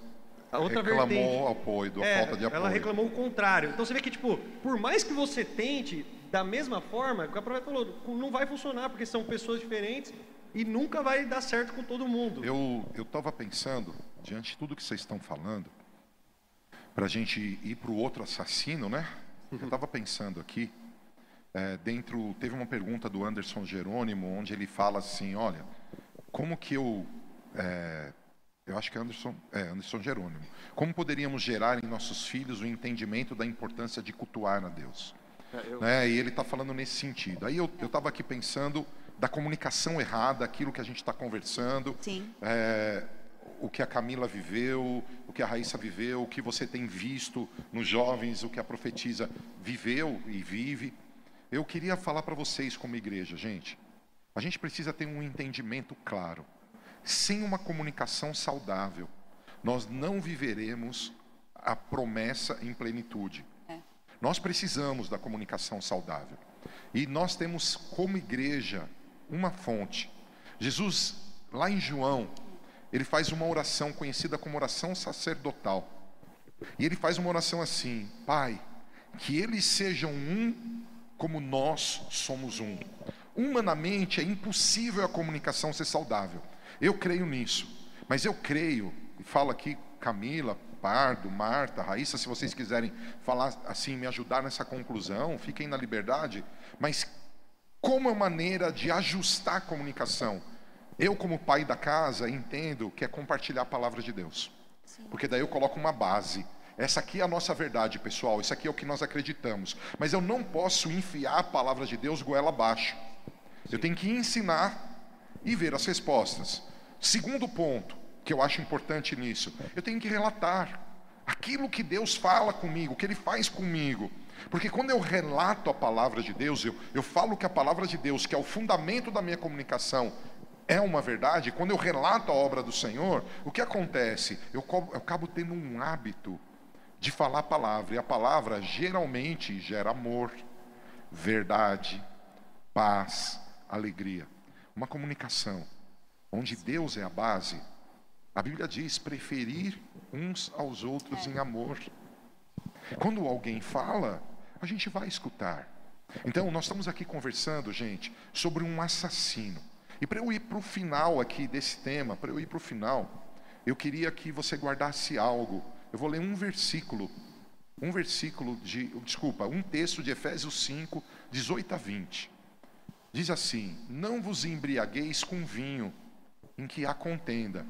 a outra reclamou vertente, o apoio, a é, falta de apoio. Ela reclamou o contrário. Então você vê que, tipo, por mais que você tente, da mesma forma, o que a profeta falou, não vai funcionar, porque são pessoas diferentes e nunca vai dar certo com todo mundo. Eu estava pensando, diante de tudo que vocês estão falando, para a gente ir para o outro assassino, né? Eu estava pensando aqui, é, dentro, teve uma pergunta do Anderson Jerônimo, onde ele fala assim, olha, como que eu é, eu acho que é Anderson, é Anderson Jerônimo. Como poderíamos gerar em nossos filhos o entendimento da importância de cultuar a Deus? É, eu... né? E ele está falando nesse sentido. Aí eu estava aqui pensando da comunicação errada, aquilo que a gente está conversando, é, o que a Camila viveu, o que a Raíssa viveu, o que você tem visto nos jovens, o que a profetisa viveu e vive. Eu queria falar para vocês como igreja, gente. A gente precisa ter um entendimento claro sem uma comunicação saudável, nós não viveremos a promessa em plenitude. Nós precisamos da comunicação saudável. E nós temos como igreja uma fonte. Jesus, lá em João, ele faz uma oração conhecida como oração sacerdotal. E ele faz uma oração assim: Pai, que eles sejam um como nós somos um. Humanamente é impossível a comunicação ser saudável. Eu creio nisso. Mas eu creio, e falo aqui Camila, Pardo, Marta, Raíssa, se vocês quiserem falar assim, me ajudar nessa conclusão, fiquem na liberdade. Mas como é maneira de ajustar a comunicação? Eu, como pai da casa, entendo que é compartilhar a palavra de Deus. Sim. Porque daí eu coloco uma base. Essa aqui é a nossa verdade, pessoal. Isso aqui é o que nós acreditamos. Mas eu não posso enfiar a palavra de Deus goela abaixo. Sim. Eu tenho que ensinar e ver as respostas. Segundo ponto, que eu acho importante nisso, eu tenho que relatar aquilo que Deus fala comigo, o que Ele faz comigo. Porque quando eu relato a palavra de Deus, eu, eu falo que a palavra de Deus, que é o fundamento da minha comunicação, é uma verdade, quando eu relato a obra do Senhor, o que acontece? Eu, eu acabo tendo um hábito de falar a palavra, e a palavra geralmente gera amor, verdade, paz, alegria. Uma comunicação onde Deus é a base, a Bíblia diz preferir uns aos outros em amor. Quando alguém fala, a gente vai escutar. Então, nós estamos aqui conversando, gente, sobre um assassino. E para eu ir para o final aqui desse tema, para eu ir para o final, eu queria que você guardasse algo. Eu vou ler um versículo, um versículo de, desculpa, um texto de Efésios 5, 18 a 20. Diz assim: Não vos embriagueis com vinho em que há contenda,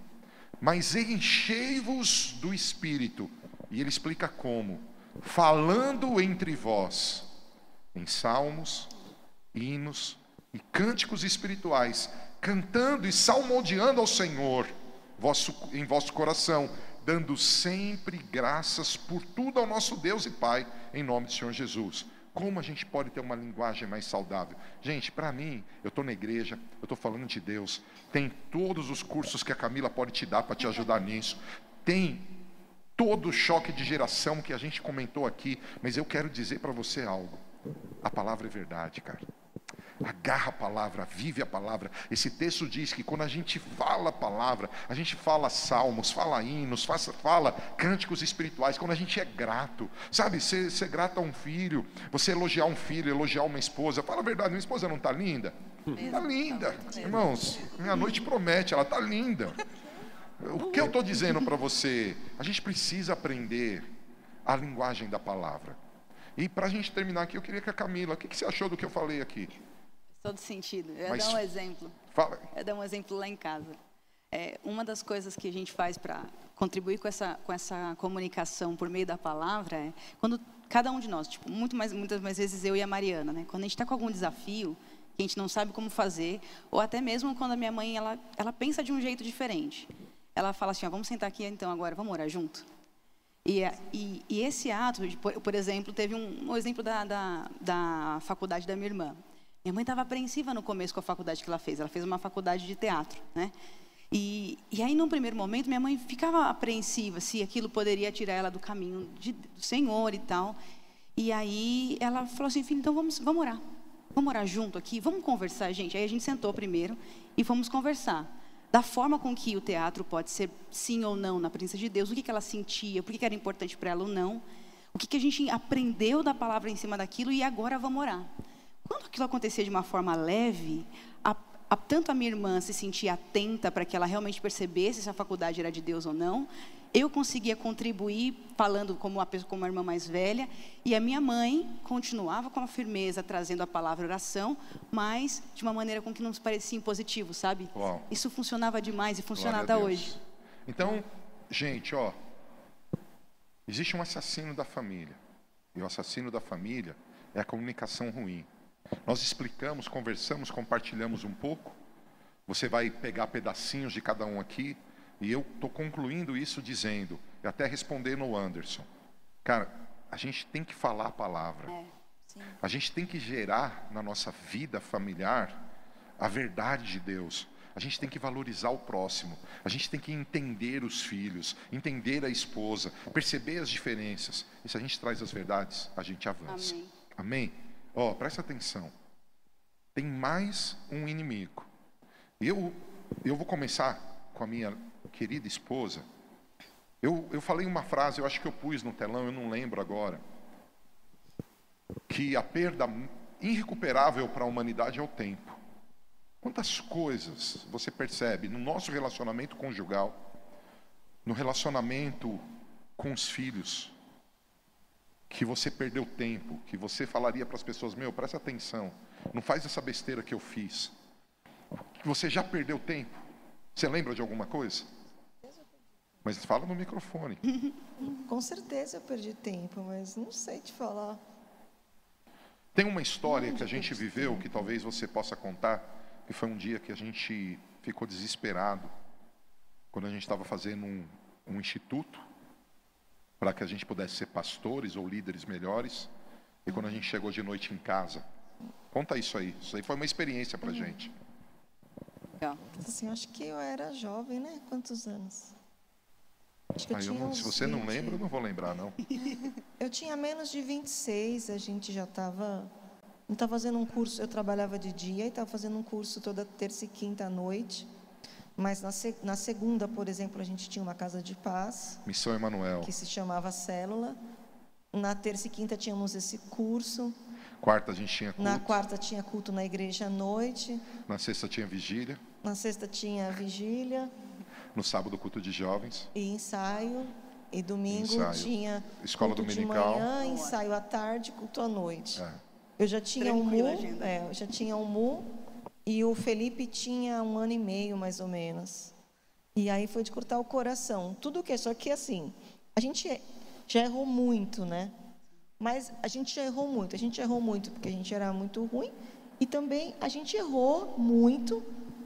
mas enchei-vos do espírito. E ele explica como: falando entre vós em salmos, hinos e cânticos espirituais, cantando e salmodiando ao Senhor vosso, em vosso coração, dando sempre graças por tudo ao nosso Deus e Pai, em nome do Senhor Jesus. Como a gente pode ter uma linguagem mais saudável? Gente, para mim, eu estou na igreja, eu estou falando de Deus. Tem todos os cursos que a Camila pode te dar para te ajudar nisso. Tem todo o choque de geração que a gente comentou aqui. Mas eu quero dizer para você algo. A palavra é verdade, cara agarra a palavra, vive a palavra. Esse texto diz que quando a gente fala a palavra, a gente fala salmos, fala hinos, fala cânticos espirituais, quando a gente é grato, sabe, ser, ser grato a um filho, você elogiar um filho, elogiar uma esposa, fala a verdade, minha esposa não está linda? Está linda. Irmãos, minha noite promete, ela está linda. O que eu estou dizendo para você? A gente precisa aprender a linguagem da palavra. E para a gente terminar aqui, eu queria que a Camila, o que, que você achou do que eu falei aqui? Todo sentido. Eu Mas- dar um exemplo. Fala. Eu dar um exemplo lá em casa. É, uma das coisas que a gente faz para contribuir com essa, com essa comunicação por meio da palavra é quando cada um de nós, tipo, muito mais, muitas mais vezes eu e a Mariana, né? Quando a gente está com algum desafio que a gente não sabe como fazer, ou até mesmo quando a minha mãe ela, ela pensa de um jeito diferente. Ela fala assim: ó, vamos sentar aqui então agora, vamos orar junto. E, a- e, e esse ato, de, por, por exemplo, teve um, um exemplo da, da, da faculdade da minha irmã. Minha mãe estava apreensiva no começo com a faculdade que ela fez. Ela fez uma faculdade de teatro, né? E, e aí, num primeiro momento, minha mãe ficava apreensiva se aquilo poderia tirar ela do caminho de- do Senhor e tal. E aí ela falou assim, filho, então vamos, vamos orar. Vamos orar junto aqui, vamos conversar, gente. Aí a gente sentou primeiro e fomos conversar. Da forma com que o teatro pode ser sim ou não na presença de Deus, o que, que ela sentia, por que, que era importante para ela ou não, o que, que a gente aprendeu da palavra em cima daquilo e agora vamos orar. Quando aquilo acontecia de uma forma leve, a, a- tanto a minha irmã se sentia atenta para que ela realmente percebesse se a faculdade era de Deus ou não, eu conseguia contribuir falando como uma, como uma irmã mais velha, e a minha mãe continuava com a firmeza, trazendo a palavra oração, mas de uma maneira com que não parecia impositivo, sabe? Uau. Isso funcionava demais e funciona até hoje. Então, gente, ó, existe um assassino da família. E o assassino da família é a comunicação ruim. Nós explicamos, conversamos, compartilhamos um pouco. Você vai pegar pedacinhos de cada um aqui. E eu estou concluindo isso dizendo, e até respondendo o Anderson. Cara, a gente tem que falar a palavra. A gente tem que gerar na nossa vida familiar a verdade de Deus. A gente tem que valorizar o próximo. A gente tem que entender os filhos, entender a esposa, perceber as diferenças. E se a gente traz as verdades, a gente avança. Amém. Amém? Ó, presta atenção. Tem mais um inimigo. Eu, eu vou começar com a minha querida esposa. Eu, eu falei uma frase, eu acho que eu pus no telão, eu não lembro agora que a perda irrecuperável para a humanidade é o tempo. Quantas coisas você percebe no nosso relacionamento conjugal, no relacionamento com os filhos, que você perdeu tempo, que você falaria para as pessoas: Meu, presta atenção, não faz essa besteira que eu fiz. Que você já perdeu tempo. Você lembra de alguma coisa? Mas fala no microfone. Com certeza eu perdi tempo, mas não sei te falar. Tem uma história que a gente viveu que talvez você possa contar, que foi um dia que a gente ficou desesperado quando a gente estava fazendo um, um instituto para que a gente pudesse ser pastores ou líderes melhores. E quando a gente chegou de noite em casa, conta isso aí. Isso aí foi uma experiência para a gente. Legal. Assim, acho que eu era jovem, né? Quantos anos? Acho que eu tinha não- se você não 20. lembra, eu não vou lembrar não. Eu tinha menos de 26, a gente já estava. Não estava fazendo um curso, eu trabalhava de dia e estava fazendo um curso toda terça e quinta à noite. Mas na, se- na segunda, por exemplo, a gente tinha uma casa de paz, Missão Emanuel. que se chamava Célula. Na terça e quinta tínhamos esse curso. Quarta a gente tinha Na culto. quarta tinha culto na igreja à noite. Na sexta tinha vigília. Na sexta tinha vigília No sábado culto de jovens. e ensaio. E domingo Ensaio. tinha Escola culto dominical. de manhã, ensaio à tarde, culto à noite. É. Eu já tinha um MU, é, eu já tinha um MU e o Felipe tinha um ano e meio, mais ou menos. E aí foi de cortar o coração. Tudo que só que assim, a gente já errou muito, né? Mas a gente já errou muito. A gente errou muito porque a gente era muito ruim e também a gente errou muito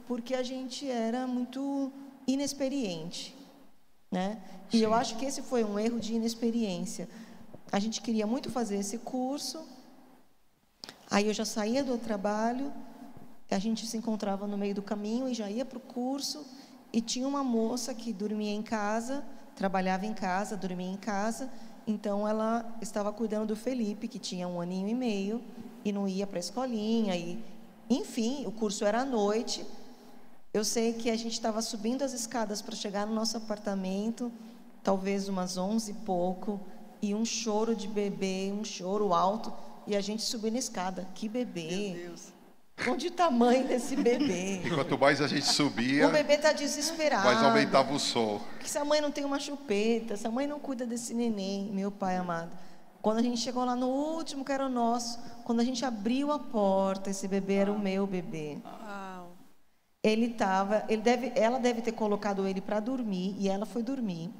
porque a gente era muito inexperiente, né? E eu acho que esse foi um erro de inexperiência. A gente queria muito fazer esse curso, Aí eu já saía do trabalho, a gente se encontrava no meio do caminho e já ia para o curso. E tinha uma moça que dormia em casa, trabalhava em casa, dormia em casa. Então ela estava cuidando do Felipe, que tinha um aninho e meio, e não ia para a escolinha. E, enfim, o curso era à noite. Eu sei que a gente estava subindo as escadas para chegar no nosso apartamento, talvez umas onze e pouco, e um choro de bebê, um choro alto, e a gente subindo a escada. Que bebê! Meu Deus. Onde o tamanho desse bebê? E quanto mais a gente subia, O bebê está desesperado. mais aumentava o som. Que se a mãe não tem uma chupeta, se a mãe não cuida desse neném, meu pai amado. Quando a gente chegou lá no último, que era o nosso, quando a gente abriu a porta, esse bebê era o meu bebê. Uau. Ele tava, ele deve, ela deve ter colocado ele para dormir e ela foi dormir.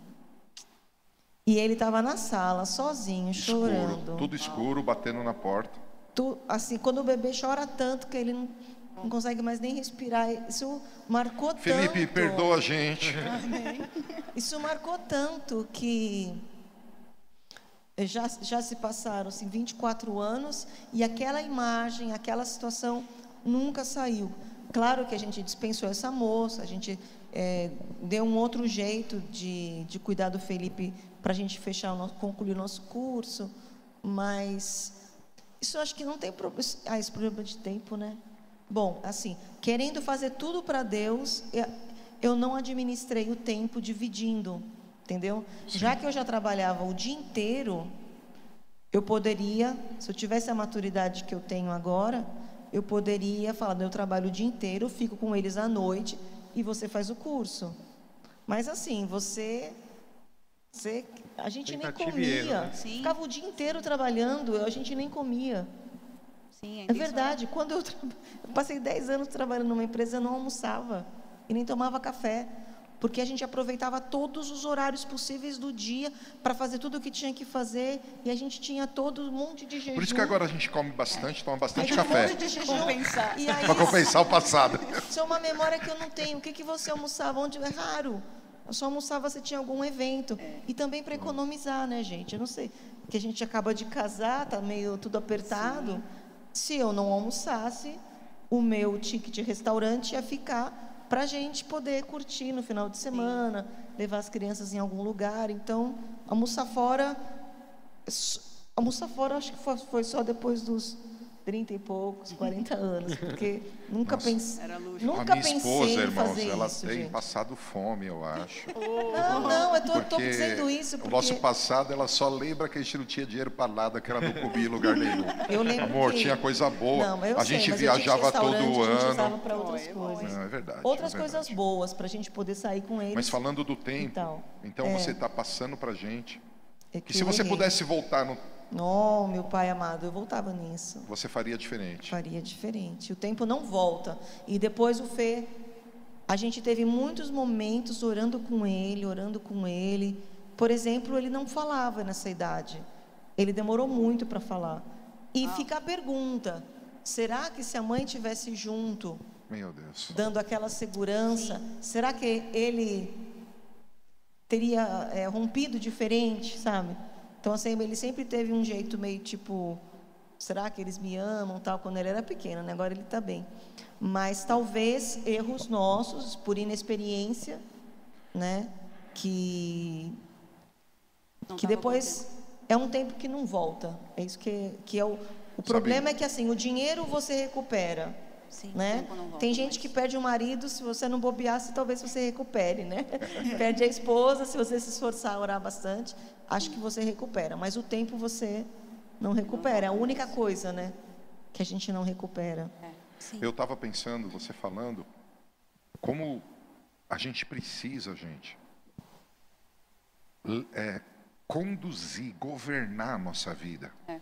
E ele estava na sala sozinho, Escuro, chorando. tudo escuro, batendo na porta. Tu- assim, quando o bebê chora tanto que ele não, não consegue mais nem respirar, isso marcou Felipe, tanto. perdoa a gente. Isso marcou tanto que já, já se passaram assim, 24 anos e aquela imagem, aquela situação nunca saiu. Claro que a gente dispensou essa moça, a gente eh, deu um outro jeito de, de cuidar do Felipe para a gente fechar o nosso, concluir o nosso curso, mas isso eu acho que não tem problema. Ah, esse problema de tempo, né? Bom, assim, querendo fazer tudo para Deus, eu, não administrei o tempo dividindo, entendeu? Já que eu já trabalhava o dia inteiro, eu poderia, se eu tivesse a maturidade que eu tenho agora, eu poderia falar, eu trabalho o dia inteiro, fico com eles à noite e você faz o curso. Mas assim, você, você a gente nem comia, né? Sim. ficava o dia inteiro trabalhando, a gente nem comia. Sim, É intencional. verdade. Quando eu, tra- eu passei 10 anos trabalhando numa empresa, eu não almoçava e nem tomava café, porque a gente aproveitava todos os horários possíveis do dia para fazer tudo o que tinha que fazer e a gente tinha todo um monte de jejum. Por isso que agora a gente come bastante, toma Aí bastante um café. monte de jejum. Compensar. E aí, Para compensar o passado. isso é uma memória que eu não tenho. O que, que você almoçava? Onde é raro. Eu só almoçava se tinha algum evento. E também para economizar, né, gente? Eu não sei. Que a gente acaba de casar, tá meio tudo apertado. Se eu não almoçasse, o meu ticket de restaurante ia ficar para a gente poder curtir no final de semana, levar as crianças em algum lugar. Então, almoçar fora. Almoçar fora, acho que foi só depois dos 30 e poucos, 40 anos, porque nunca pensei. Era luxo. Nunca a minha pensei esposa, em irmãos, fazer ela isso, tem gente. passado fome, eu acho. Não, não, eu tô, tô Porque dizendo isso o porque nosso passado, ela só lembra que a gente não tinha dinheiro para nada, que ela não comia em lugar nenhum. eu lembro Amor, que... tinha coisa boa. Não, a sei, gente tinha viajava todo restaurante, A gente usava ano. para outras Oh, é coisas. Não, é verdade. Outras é coisas verdade. boas para a gente poder sair com eles. Mas falando do tempo, Então, então, é. você está passando para gente é que que se você errei. pudesse voltar, no, Não, meu pai amado, eu voltava nisso. você faria diferente. Faria diferente. O tempo não volta. E depois o Fê, a gente teve muitos momentos orando com ele, orando com ele. Por exemplo, ele não falava nessa idade. Ele demorou muito para falar. E fica a pergunta: será que se a mãe tivesse junto, Meu Deus. dando aquela segurança, será que ele teria é, rompido diferente, sabe? Então, assim, ele sempre teve um jeito meio tipo, será que eles me amam, tal, quando ele era pequeno, né? Agora ele está bem. Mas talvez erros nossos, por inexperiência, né? Que, Não que depois é um tempo que não volta. É isso que, que é o... O problema é que, assim, o dinheiro você recupera, Sim, né? Tem gente mais. que perde o marido, se você não bobeasse, talvez você recupere, né? perde a esposa, se você se esforçar, orar bastante, acho que você recupera. Mas o tempo você não recupera. É a única coisa, né? Que a gente não recupera. É. Sim. Eu estava pensando, você falando, como a gente precisa, gente, é, conduzir, governar a nossa vida. É.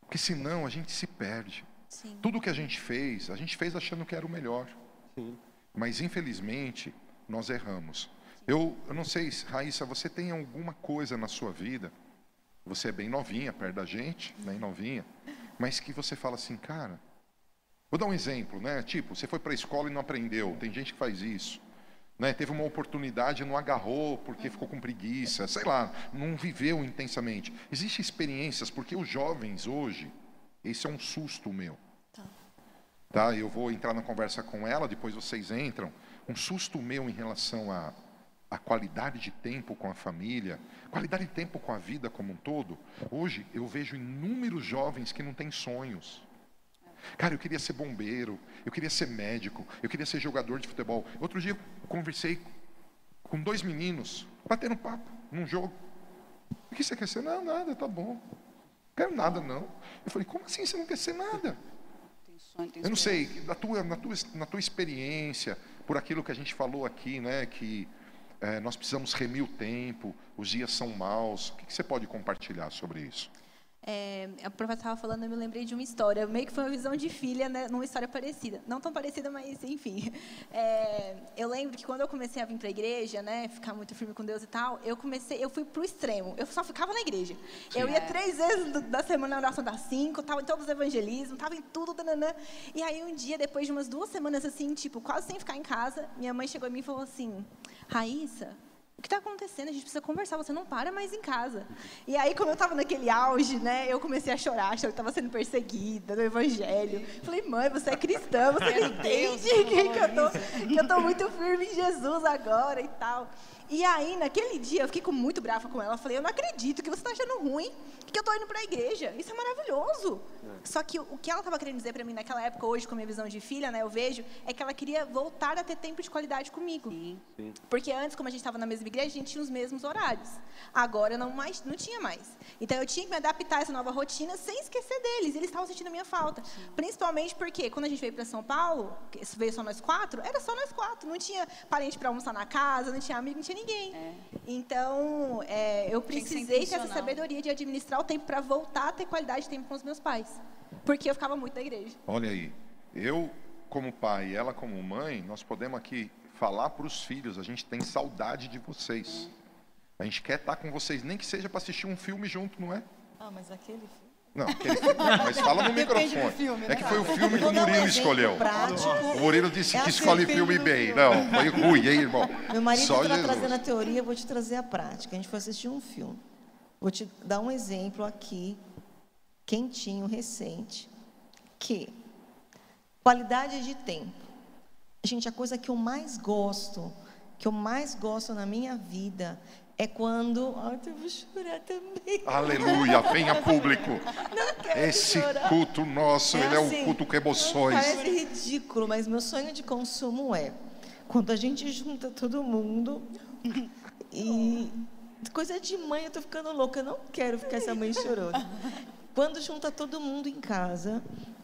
Porque senão a gente se perde. Sim. Tudo que a gente fez, a gente fez achando que era o melhor. Sim. Mas infelizmente nós erramos. Eu, eu não sei, se, Raíssa, você tem alguma coisa na sua vida? Você é bem novinha, perto da gente, bem novinha, mas que você fala assim, cara. Vou dar um exemplo, né? Tipo, você foi para a escola e não aprendeu. Tem gente que faz isso. Né? Teve uma oportunidade e não agarrou porque ficou com preguiça, sei lá, não viveu intensamente. Existem experiências, porque os jovens hoje, esse é um susto meu. Tá. Tá? Eu vou entrar na conversa com ela, depois vocês entram. Um susto meu em relação à qualidade de tempo com a família, qualidade de tempo com a vida como um todo. Hoje eu vejo inúmeros jovens que não têm sonhos. Cara, eu queria ser bombeiro, eu queria ser médico, eu queria ser jogador de futebol. Outro dia eu conversei com dois meninos, batendo papo num jogo. O que você quer ser? Não, nada, tá bom. Não quero nada, não. Eu falei, como assim você não quer ser nada? Eu não sei, na tua, na, tua, na tua experiência, por aquilo que a gente falou aqui, né, que eh, nós precisamos remir o tempo, os dias são maus, o que, que você pode compartilhar sobre isso? É, a professora estava falando, eu me lembrei de uma história, meio que foi uma visão de filha, né, numa história parecida. Não tão parecida, mas enfim. É, eu lembro que quando eu comecei a vir para a igreja, né, ficar muito firme com Deus e tal, eu comecei, eu fui pro extremo. Eu só ficava na igreja. Eu ia três vezes do- da semana na oração das cinco, estava em todos os evangelismos, estava em tudo, dananã. E aí um dia, depois de umas duas semanas assim, tipo, quase sem ficar em casa, minha mãe chegou em mim e falou assim, Raíssa, o que está acontecendo? A gente precisa conversar, você não para mais em casa. E aí, como eu estava naquele auge, né, eu comecei a chorar, achando que estava sendo perseguida no evangelho. Falei, mãe, você é cristã, você não entende que, que eu tô, que eu tô muito firme em Jesus agora e tal. E aí, naquele dia, eu fiquei muito brava com ela. Falei, eu não acredito que você está achando ruim que eu tô indo para a igreja. Isso é maravilhoso. Só que o que ela estava querendo dizer para mim naquela época, hoje, com a minha visão de filha, né, eu vejo, é que ela queria voltar a ter tempo de qualidade comigo. Porque antes, como a gente estava na mesma igreja, a gente tinha os mesmos horários. Agora não mais, não tinha mais. Então eu tinha que me adaptar a essa nova rotina sem esquecer deles. Eles estavam sentindo a minha falta. Principalmente porque quando a gente veio para São Paulo, veio só nós quatro, era só nós quatro. Não tinha parente para almoçar na casa, não tinha amigo, não tinha ninguém. Então é, eu precisei ter essa sabedoria de administrar o tempo para voltar a ter qualidade de tempo com os meus pais. Porque eu ficava muito na igreja. Olha aí, eu como pai e ela como mãe, nós podemos aqui falar para os filhos, a gente tem saudade de vocês. A gente quer estar com vocês, nem que seja para assistir um filme junto, não é? Ah, mas aquele filme. Não, aquele filme, não, mas fala no microfone. filme, é né? que foi o filme que o um Murilo escolheu. prático. O Murilo disse É que escolhe filme bem. filme. Não, foi ruim, hein, irmão? Meu marido está trazendo a teoria, eu vou te trazer a prática. A gente foi assistir um filme. Vou te dar um exemplo aqui, quentinho, recente, que qualidade de tempo. Gente, a coisa que eu mais gosto, que eu mais gosto na minha vida, é quando. Ai, eu vou chorar também. Aleluia, venha público. Esse chorar. culto nosso, ele é assim, o culto com emoções. Parece ridículo, mas meu sonho de consumo é quando a gente junta todo mundo e coisa de mãe, eu tô ficando louca, eu não quero ficar essa mãe chorando. Quando junta todo mundo em casa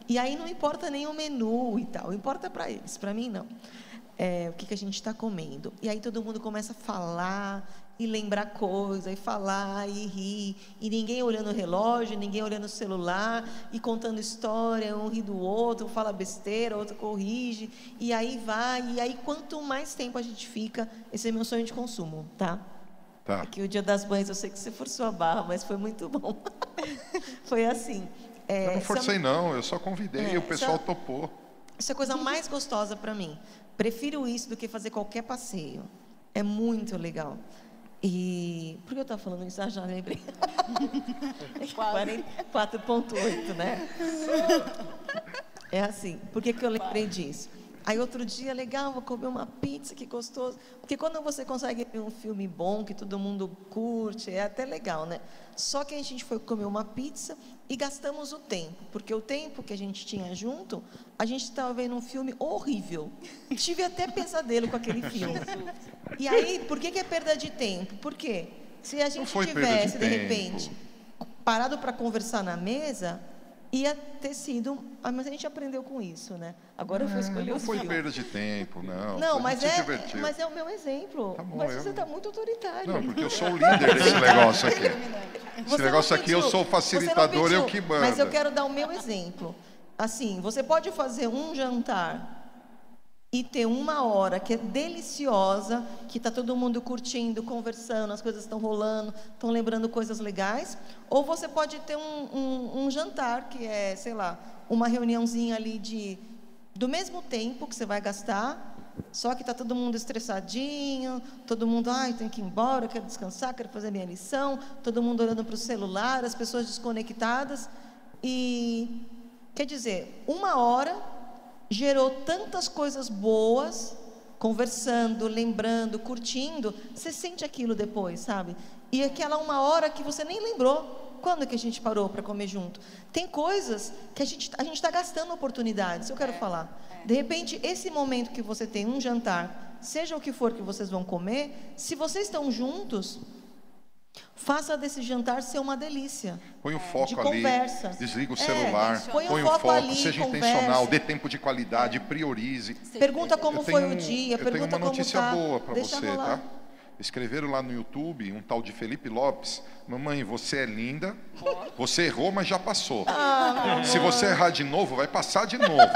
e aí não importa nem o menu e tal, importa para eles, para mim não. É, o que, que a gente está comendo. E aí todo mundo começa a falar e lembrar coisa, e falar e rir, e ninguém olhando o relógio, ninguém olhando o celular, e contando história, um ri do outro, um fala besteira, outro corrige, e aí vai, e aí quanto mais tempo a gente fica, esse é meu sonho de consumo, tá? Tá. Aqui o Dia das Mães, eu sei que você forçou a barra, mas foi muito bom. foi assim. é, Eu não forcei, não, eu só convidei É, e o pessoal essa- topou. isso é a coisa mais gostosa para mim. Prefiro isso do que fazer qualquer passeio. É muito legal. E por que eu estava falando isso? Ah, já lembrei. 4.8, né? É assim. Por que, que eu lembrei disso? Aí outro dia, legal, vou comer uma pizza, que gostoso. Porque quando você consegue ver um filme bom, que todo mundo curte, é até legal, né? Só que a gente foi comer uma pizza e gastamos o tempo. Porque o tempo que a gente tinha junto, a gente estava vendo um filme horrível. Tive até pesadelo com aquele filme. E aí, por que, que é perda de tempo? Por quê? Se a gente de tivesse, de, tempo. repente, parado para conversar na mesa, ia ter sido. Ah, mas a gente aprendeu com isso, né? Agora eu vou escolher Não foi perda de tempo, não. Não, mas é, divertiu. mas é o meu exemplo. Tá bom, mas eu- você está muito autoritário. Não, porque eu sou o líder desse negócio aqui. Esse Você não negócio aqui eu sou o não facilitador, eu que mando. Mas eu quero dar o meu exemplo. Assim, você pode fazer um jantar e ter uma hora que é deliciosa, que está todo mundo curtindo, conversando, as coisas estão rolando, estão lembrando coisas legais. Ou você pode ter um, um- um jantar que é, sei lá, uma reuniãozinha ali de do mesmo tempo que você vai gastar, só que está todo mundo estressadinho, todo mundo, ai, tenho que ir embora, quero descansar, quero fazer minha lição, todo mundo olhando para o celular, as pessoas desconectadas. E, quer dizer, uma hora gerou tantas coisas boas, conversando, lembrando, curtindo, você sente aquilo depois, sabe? E aquela uma hora que você nem lembrou. Quando que a gente parou para comer junto? Tem coisas que a gente a está gastando oportunidades, eu quero falar. De repente, esse momento que você tem um jantar, seja o que for que vocês vão comer, se vocês estão juntos, Faça desse jantar ser uma delícia. Põe o de foco ali, conversa. desliga o É, celular, põe o põe o foco foco, ali, seja conversa. intencional, dê tempo de qualidade, priorize. Pergunta como Eu foi tenho- o dia, eu tenho pergunta uma como notícia tá. boa para você, rolar. tá? Escreveram lá no YouTube um tal de Felipe Lopes. Mamãe, você é linda. Você errou, mas já passou. Ah, Se você errar de novo, vai passar de novo.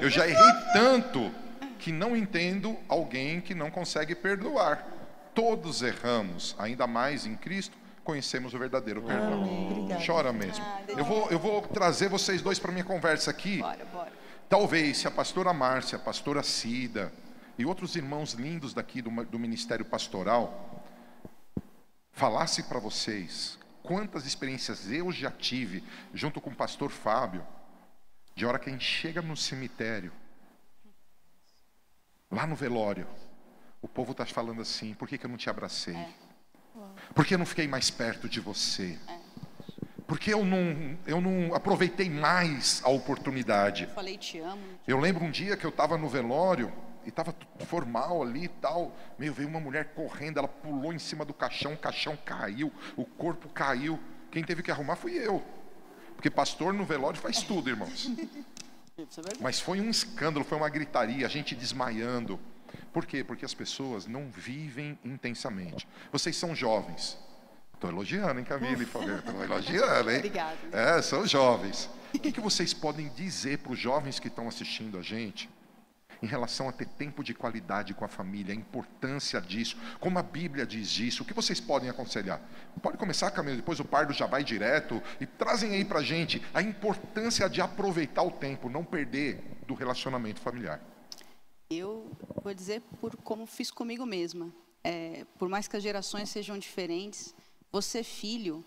Eu já errei tanto que não entendo alguém que não consegue perdoar. Todos erramos, ainda mais em Cristo, conhecemos o verdadeiro perdão. Amém. Chora mesmo. Eu vou, eu vou trazer vocês dois para minha conversa aqui. Bora, bora. Talvez se a pastora Márcia, a pastora Cida e outros irmãos lindos daqui do, do Ministério Pastoral falasse para vocês quantas experiências eu já tive junto com o pastor Fábio, de hora que a gente chega no cemitério, lá no velório, o povo está falando assim: por que, que eu não te abracei? Por que eu não fiquei mais perto de você? Por que eu não, eu não aproveitei mais a oportunidade? Eu falei te amo. Eu lembro um dia que eu estava no velório e estava formal ali e tal. Meu, veio uma mulher correndo, ela pulou em cima do caixão, o caixão caiu, o corpo caiu. Quem teve que arrumar fui eu. Porque pastor no velório faz tudo, irmãos. É. Mas foi um escândalo, foi uma gritaria, a gente desmaiando. Por quê? Porque as pessoas não vivem intensamente. Vocês são jovens. Estou elogiando, hein, Camila? Estou elogiando, hein? Obrigada. É, são jovens. O que, que vocês podem dizer para os jovens que estão assistindo a gente em relação a ter tempo de qualidade com a família, a importância disso, como a Bíblia diz disso? O que vocês podem aconselhar? Pode começar, Camila, depois o Pardo já vai direto e trazem aí para a gente a importância de aproveitar o tempo, não perder do relacionamento familiar. Eu vou dizer por como fiz comigo mesma. É, por mais que as gerações sejam diferentes, você filho,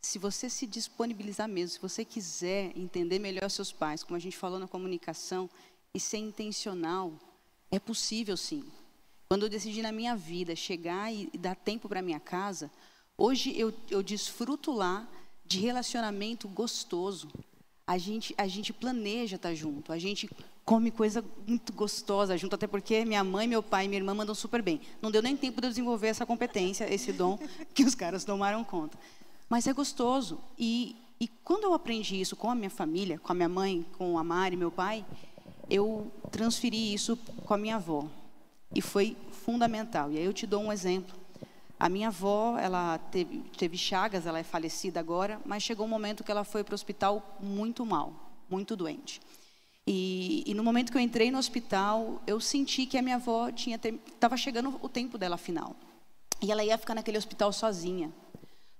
se você se disponibilizar mesmo, se você quiser entender melhor seus pais, como a gente falou na comunicação, e ser intencional, é possível sim. Quando eu decidi na minha vida chegar e, dar tempo para minha casa, hoje eu, eu desfruto lá de relacionamento gostoso. A gente, a gente planeja estar junto, a gente come coisa muito gostosa junto, até porque minha mãe, meu pai e minha irmã mandam super bem. Não deu nem tempo de eu desenvolver essa competência, esse dom que os caras tomaram conta. Mas é gostoso. E, e quando eu aprendi isso com a minha família, com a minha mãe, com a Mari, meu pai, eu transferi isso com a minha avó. E foi fundamental. E aí eu te dou um exemplo. A minha avó, ela teve, teve chagas, ela é falecida agora, mas chegou um momento que ela foi para o hospital muito mal, muito doente. E, e, no momento que eu entrei no hospital, eu senti que a minha avó estava chegando o tempo dela final. E ela ia ficar naquele hospital sozinha.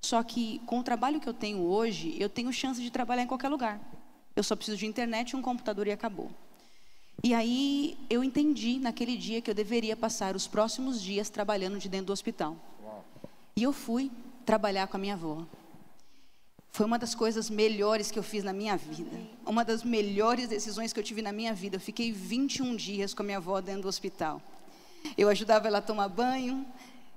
Só que com o trabalho que eu tenho hoje, eu tenho chance de trabalhar em qualquer lugar. Eu só preciso de internet, um computador e acabou. E aí eu entendi naquele dia que eu deveria passar os próximos dias trabalhando de dentro do hospital. E eu fui trabalhar com a minha avó. Foi uma das coisas melhores que eu fiz na minha vida. Uma das melhores decisões que eu tive na minha vida. Eu fiquei 21 dias com a minha avó dentro do hospital. Eu ajudava ela a tomar banho,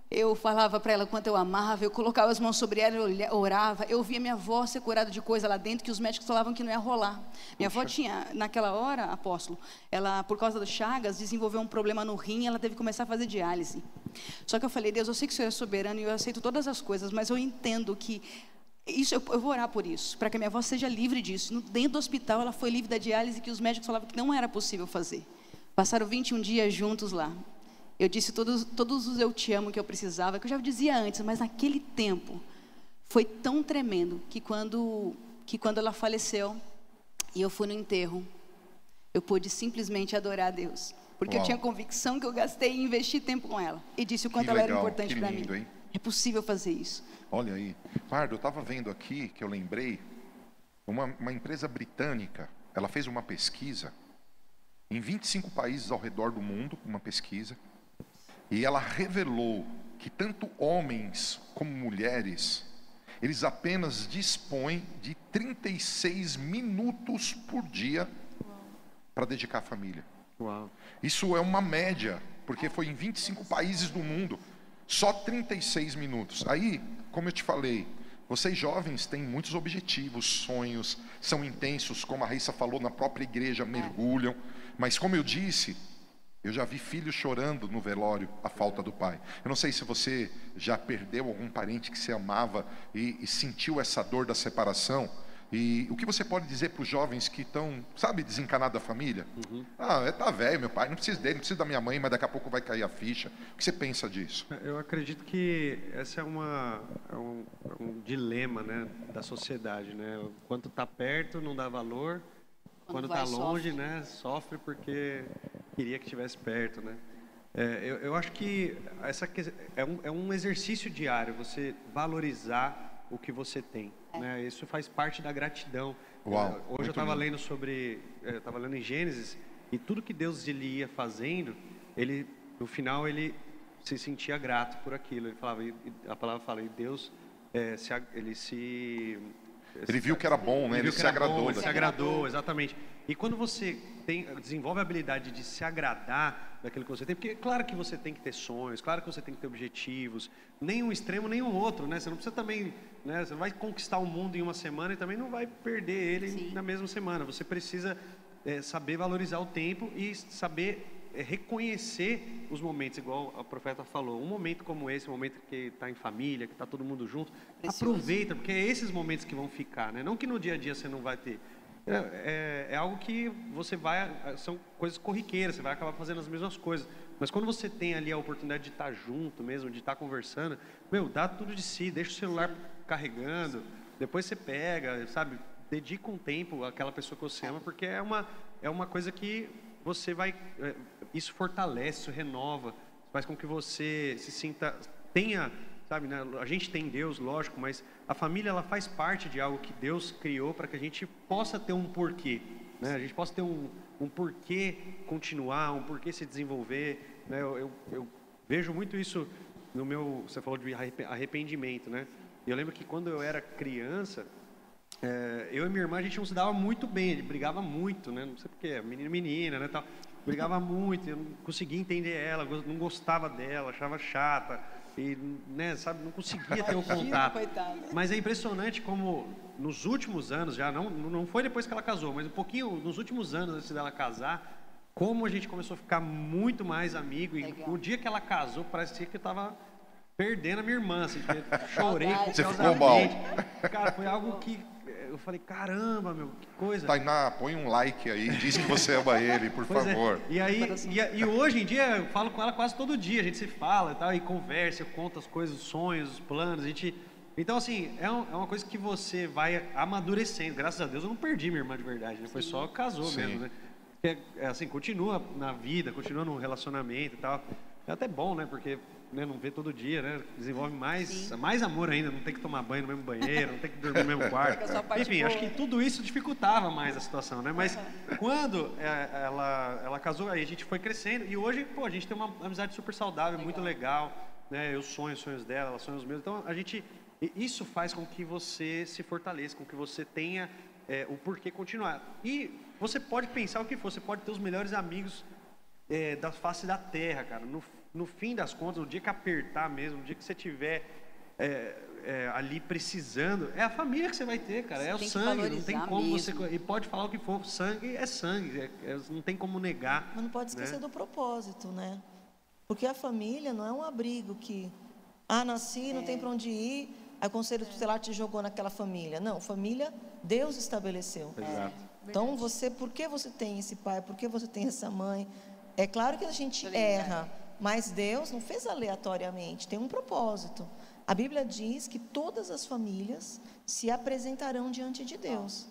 eu falava para ela quanto eu amava, eu colocava as mãos sobre ela, eu orava. Eu via minha avó ser curada de coisa lá dentro que os médicos falavam que não ia rolar. Minha avó tinha, naquela hora, apóstolo, ela, por causa do Chagas, desenvolveu um problema no rim e ela teve que começar a fazer diálise. Só que eu falei, Deus, eu sei que o Senhor é soberano e eu aceito todas as coisas, mas eu entendo que isso, eu, eu, vou orar por isso, para que a minha avó seja livre disso. Dentro do hospital, ela foi livre da diálise que os médicos falavam que não era possível fazer. Passaram 21 dias juntos lá. Eu disse todos, todos os eu te amo que eu precisava, que eu já dizia antes, mas naquele tempo foi tão tremendo que quando, que quando ela faleceu e eu fui no enterro, eu pude simplesmente adorar a Deus. Porque Uau. eu tinha convicção que eu gastei e investi tempo com ela. E disse o quanto Que ela era legal, importante que para mim. hein? É possível fazer isso. Olha aí. Pardo, eu estava vendo aqui que eu lembrei, uma, uma empresa britânica, ela fez uma pesquisa em 25 países ao redor do mundo, uma pesquisa, e ela revelou que tanto homens como mulheres, eles apenas dispõem de 36 minutos por dia para dedicar à família. Uau. Isso é uma média, porque foi em 25 países do mundo, só 36 minutos. Aí, como eu te falei, vocês jovens têm muitos objetivos, sonhos, são intensos, como a Raíssa falou, na própria igreja, mergulham. Mas como eu disse, Eu já vi filhos chorando no velório a falta do pai. Eu não sei se você já perdeu algum parente que você amava e, e sentiu essa dor da separação. E o que você pode dizer para os jovens que estão, sabe, desencanados da família? Uhum. Ah, é, tá velho, meu pai, não precisa dele, não precisa da minha mãe, mas daqui a pouco vai cair a ficha. O que você pensa disso? Eu acredito que essa é, uma, é um, é um dilema né, da sociedade. Né? Quanto está perto, não dá valor. Quando está longe, sofre. né, sofre porque queria que estivesse perto, né? É, eu, eu, acho que essa é um, é um exercício diário, você valorizar o que você tem. É. Né? Isso faz parte da gratidão. Uau, é, Hoje eu estava lendo sobre, é, estava lendo em Gênesis e tudo que Deus ele ia fazendo, ele no final ele se sentia grato por aquilo. Ele falava, a palavra fala, e Deus é, se, ele se ele viu que era bom, né? Ele, ele se agradou. Bom, ele se agradou, exatamente. E quando você tem, desenvolve a habilidade de se agradar daquilo que você tem, porque claro que você tem que ter sonhos, claro que você tem que ter objetivos, nem um extremo, nem um outro, né? Você não precisa também, né? Você não vai conquistar o mundo em uma semana e também não vai perder ele Sim. na mesma semana. Você precisa é, saber valorizar o tempo e saber reconhecer os momentos, igual a profeta falou. Um momento como esse, um momento que está em família, que está todo mundo junto, Precioso. aproveita, porque é esses momentos que vão ficar, né? Não que no dia a dia você não vai ter. É, é, é, algo que você vai, são coisas corriqueiras, você vai acabar fazendo as mesmas coisas. Mas quando você tem ali a oportunidade de estar tá junto mesmo, de estar tá conversando, meu, dá tudo de si, deixa o celular carregando, depois você pega, sabe? Dedica um tempo àquela pessoa que você ama, porque é uma, é uma coisa que você vai, é, isso fortalece, isso renova, faz com que você se sinta, tenha, sabe, né? a gente tem Deus, lógico, mas a família ela faz parte de algo que Deus criou para que a gente possa ter um porquê, né? A gente possa ter um, um porquê continuar, um porquê se desenvolver, né? Eu, eu, eu vejo muito isso no meu, você falou de arrependimento, né? Eu lembro que quando eu era criança, é, eu e minha irmã, a gente não se dava muito bem, a gente brigava muito, né? Não sei porquê, menino menina, né? Tal. Brigava muito, eu não conseguia entender ela, não gostava dela, achava chata. E, né, sabe, não conseguia ter o contato. Mas é impressionante como nos últimos anos, já não, não foi depois que ela casou, mas um pouquinho, nos últimos anos antes dela casar, como a gente começou a ficar muito mais amigo. E Legal. o dia que ela casou, parecia que eu estava perdendo a minha irmã. Assim, chorei. Você ficou mal. Cara, foi algo que eu falei, caramba, meu, que coisa. Tainá, põe um like aí, diz que você ama ele, por pois é. favor. É. E aí, e, e, hoje em dia, eu falo com ela quase todo dia, a gente se fala e tal, e conversa, eu conto as coisas, os sonhos, os planos, a gente... Então, assim, é, um, é uma coisa que você vai amadurecendo. Graças a Deus eu não perdi minha irmã de verdade, né? Foi só casou Sim. mesmo, né? É, é, assim, continua na vida, continua no relacionamento e tal. É até bom, né? Porque né, não vê todo dia, né? Desenvolve mais, mais amor ainda, não tem que tomar banho no mesmo banheiro, não tem que dormir no mesmo quarto. Enfim, boa. acho que tudo isso dificultava mais a situação, né? Mas uhum. quando é, ela, ela casou, aí a gente foi crescendo e hoje, pô, a gente tem uma amizade super saudável, legal. muito legal, né? Eu sonho os sonhos dela, ela sonha os meus. Então, a gente, isso faz com que você se fortaleça, com que você tenha é, o porquê continuar. E você pode pensar o que for, você pode ter os melhores amigos é, da face da terra, cara. No no fim das contas, o dia que apertar mesmo, o dia que você tiver é, é, ali precisando, é a família que você vai ter, cara. Você é o sangue, não tem como mesmo. você. E pode falar o que for, sangue é sangue, é, é, não tem como negar. Mas não pode esquecer né? do propósito, né? Porque a família não é um abrigo que, ah, nasci, não tem para onde ir, aí o conselho tutelar te jogou naquela família. Não, família Deus estabeleceu. Exato. Então você, por que você tem esse pai? Por que você tem essa mãe? É claro que a gente erra. Mas Deus não fez aleatoriamente, tem um propósito. A Bíblia diz que todas as famílias se apresentarão diante de Deus.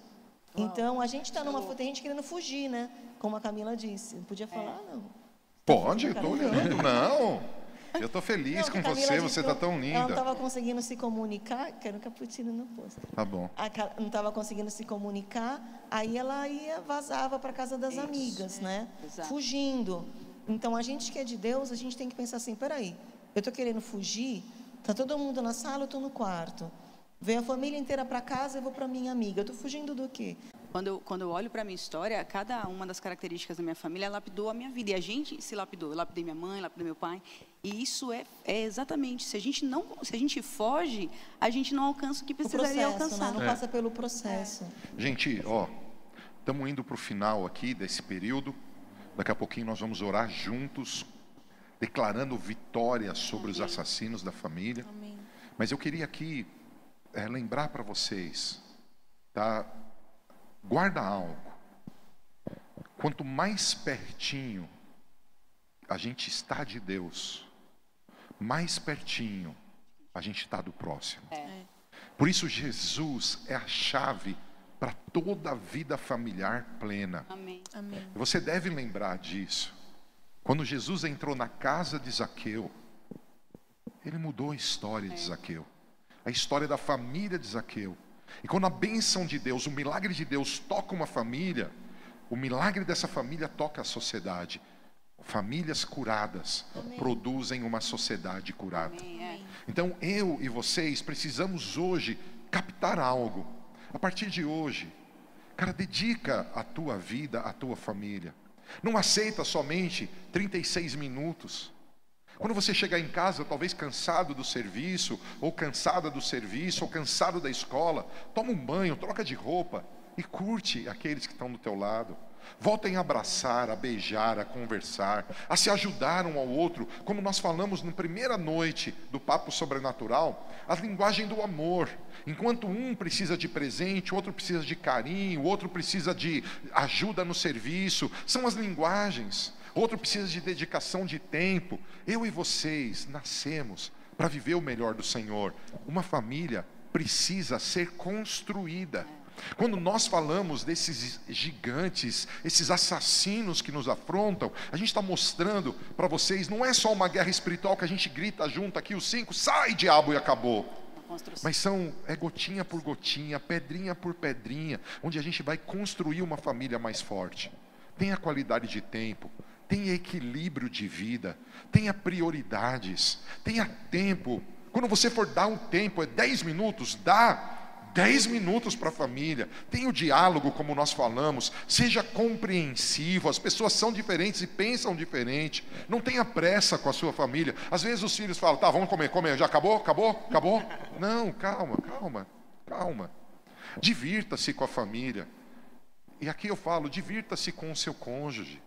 Então, a gente está numa. Tem gente querendo fugir, né? Como a Camila disse. Não podia falar, é. não. Pode, estou olhando, não. Eu estou feliz não, com você, você está tão linda. Ela não estava conseguindo se comunicar, quero um cappuccino no posto. Tá bom. não estava conseguindo se comunicar, aí ela ia, vazava para casa das Isso, amigas, é. né? Exato. Fugindo. Então, a gente que é de Deus, a gente tem que pensar assim: peraí, eu estou querendo fugir, está todo mundo na sala, eu estou no quarto. Vem a família inteira para casa, eu vou para minha amiga. Eu estou fugindo do quê? Quando eu, quando eu olho para a minha história, cada uma das características da minha família lapidou a minha vida. E a gente se lapidou. Eu lapidei minha mãe, lapidei meu pai. E isso é, é exatamente. Se a gente não, se a gente foge, a gente não alcança o que precisaria o processo, alcançar. Né? Não é. passa pelo processo. Gente, ó, estamos indo para o final aqui desse período. Daqui a pouquinho nós vamos orar juntos, declarando vitória sobre os assassinos da família. Amém. Mas eu queria aqui é, lembrar para vocês, tá? Guarda algo. Quanto mais pertinho a gente está de Deus, mais pertinho a gente está do próximo. É. Por isso, Jesus é a chave para toda a vida familiar plena. Amém. Amém. Você deve lembrar disso. Quando Jesus entrou na casa de Zaqueu, ele mudou a história de Zaqueu, a história da família de Zaqueu. E quando a bênção de Deus, o milagre de Deus toca uma família, o milagre dessa família toca a sociedade. Famílias curadas produzem uma sociedade curada. Amém. É. Então eu e vocês precisamos hoje captar algo. A partir de hoje, cara, dedica a tua vida à tua família. Não aceita somente 36 minutos. Quando você chegar em casa, talvez cansado do serviço, ou cansada do serviço, ou cansado da escola, toma um banho, troca de roupa e curte aqueles que estão do teu lado. Voltem a abraçar, a beijar, a conversar, a se ajudar um ao outro, como nós falamos na primeira noite do Papo Sobrenatural, a linguagem do amor. Enquanto um precisa de presente, o outro precisa de carinho, o outro precisa de ajuda no serviço, são as linguagens. Outro precisa de dedicação de tempo. Eu e vocês nascemos para viver o melhor do Senhor. Uma família precisa ser construída. Quando nós falamos desses gigantes, esses assassinos que nos afrontam, a gente está mostrando para vocês, não é só uma guerra espiritual que a gente grita junto aqui, os cinco, sai diabo e acabou. Mas são é gotinha por gotinha, pedrinha por pedrinha, onde a gente vai construir uma família mais forte. Tenha qualidade de tempo, tenha equilíbrio de vida, tenha prioridades, tenha tempo. Quando você for dar um tempo, é 10 minutos, dá 10 minutos para a família. Tenha o diálogo, como nós falamos, seja compreensivo. As pessoas são diferentes e pensam diferente. Não tenha pressa com a sua família. Às vezes os filhos falam: "Tá, vamos comer, comer, já acabou? Acabou? Acabou?" Não, calma, calma, calma. Divirta-se com a família. E aqui eu falo, divirta-se com o seu cônjuge.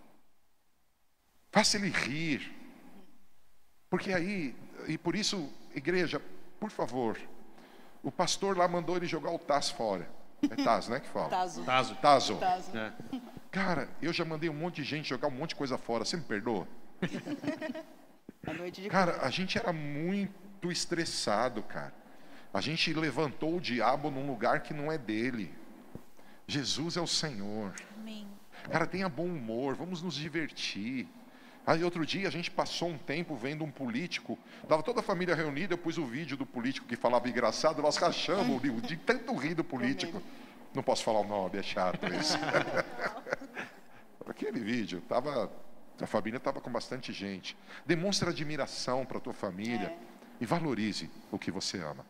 Faça ele rir. Porque aí, e por isso, igreja, por favor, o pastor lá mandou ele jogar o Taz fora. É Taz, né, que fala? Tazo. Tazo. Tazo. Tazo. É. Cara, eu já mandei um monte de gente jogar um monte de coisa fora. Você me perdoa? A noite de Cara, a gente era muito estressado, cara. A gente levantou o diabo num lugar que não é dele. Jesus é o Senhor. Amém. Cara, tenha bom humor, vamos nos divertir. Aí outro dia a gente passou um tempo vendo um político, tava toda a família reunida, eu pus o vídeo do político que falava engraçado, nós rachamos de, de tanto rir do político. Não posso falar o nome, é chato isso. Aquele vídeo, tava, a família estava com bastante gente. Demonstra admiração para a tua família e valorize o que você ama.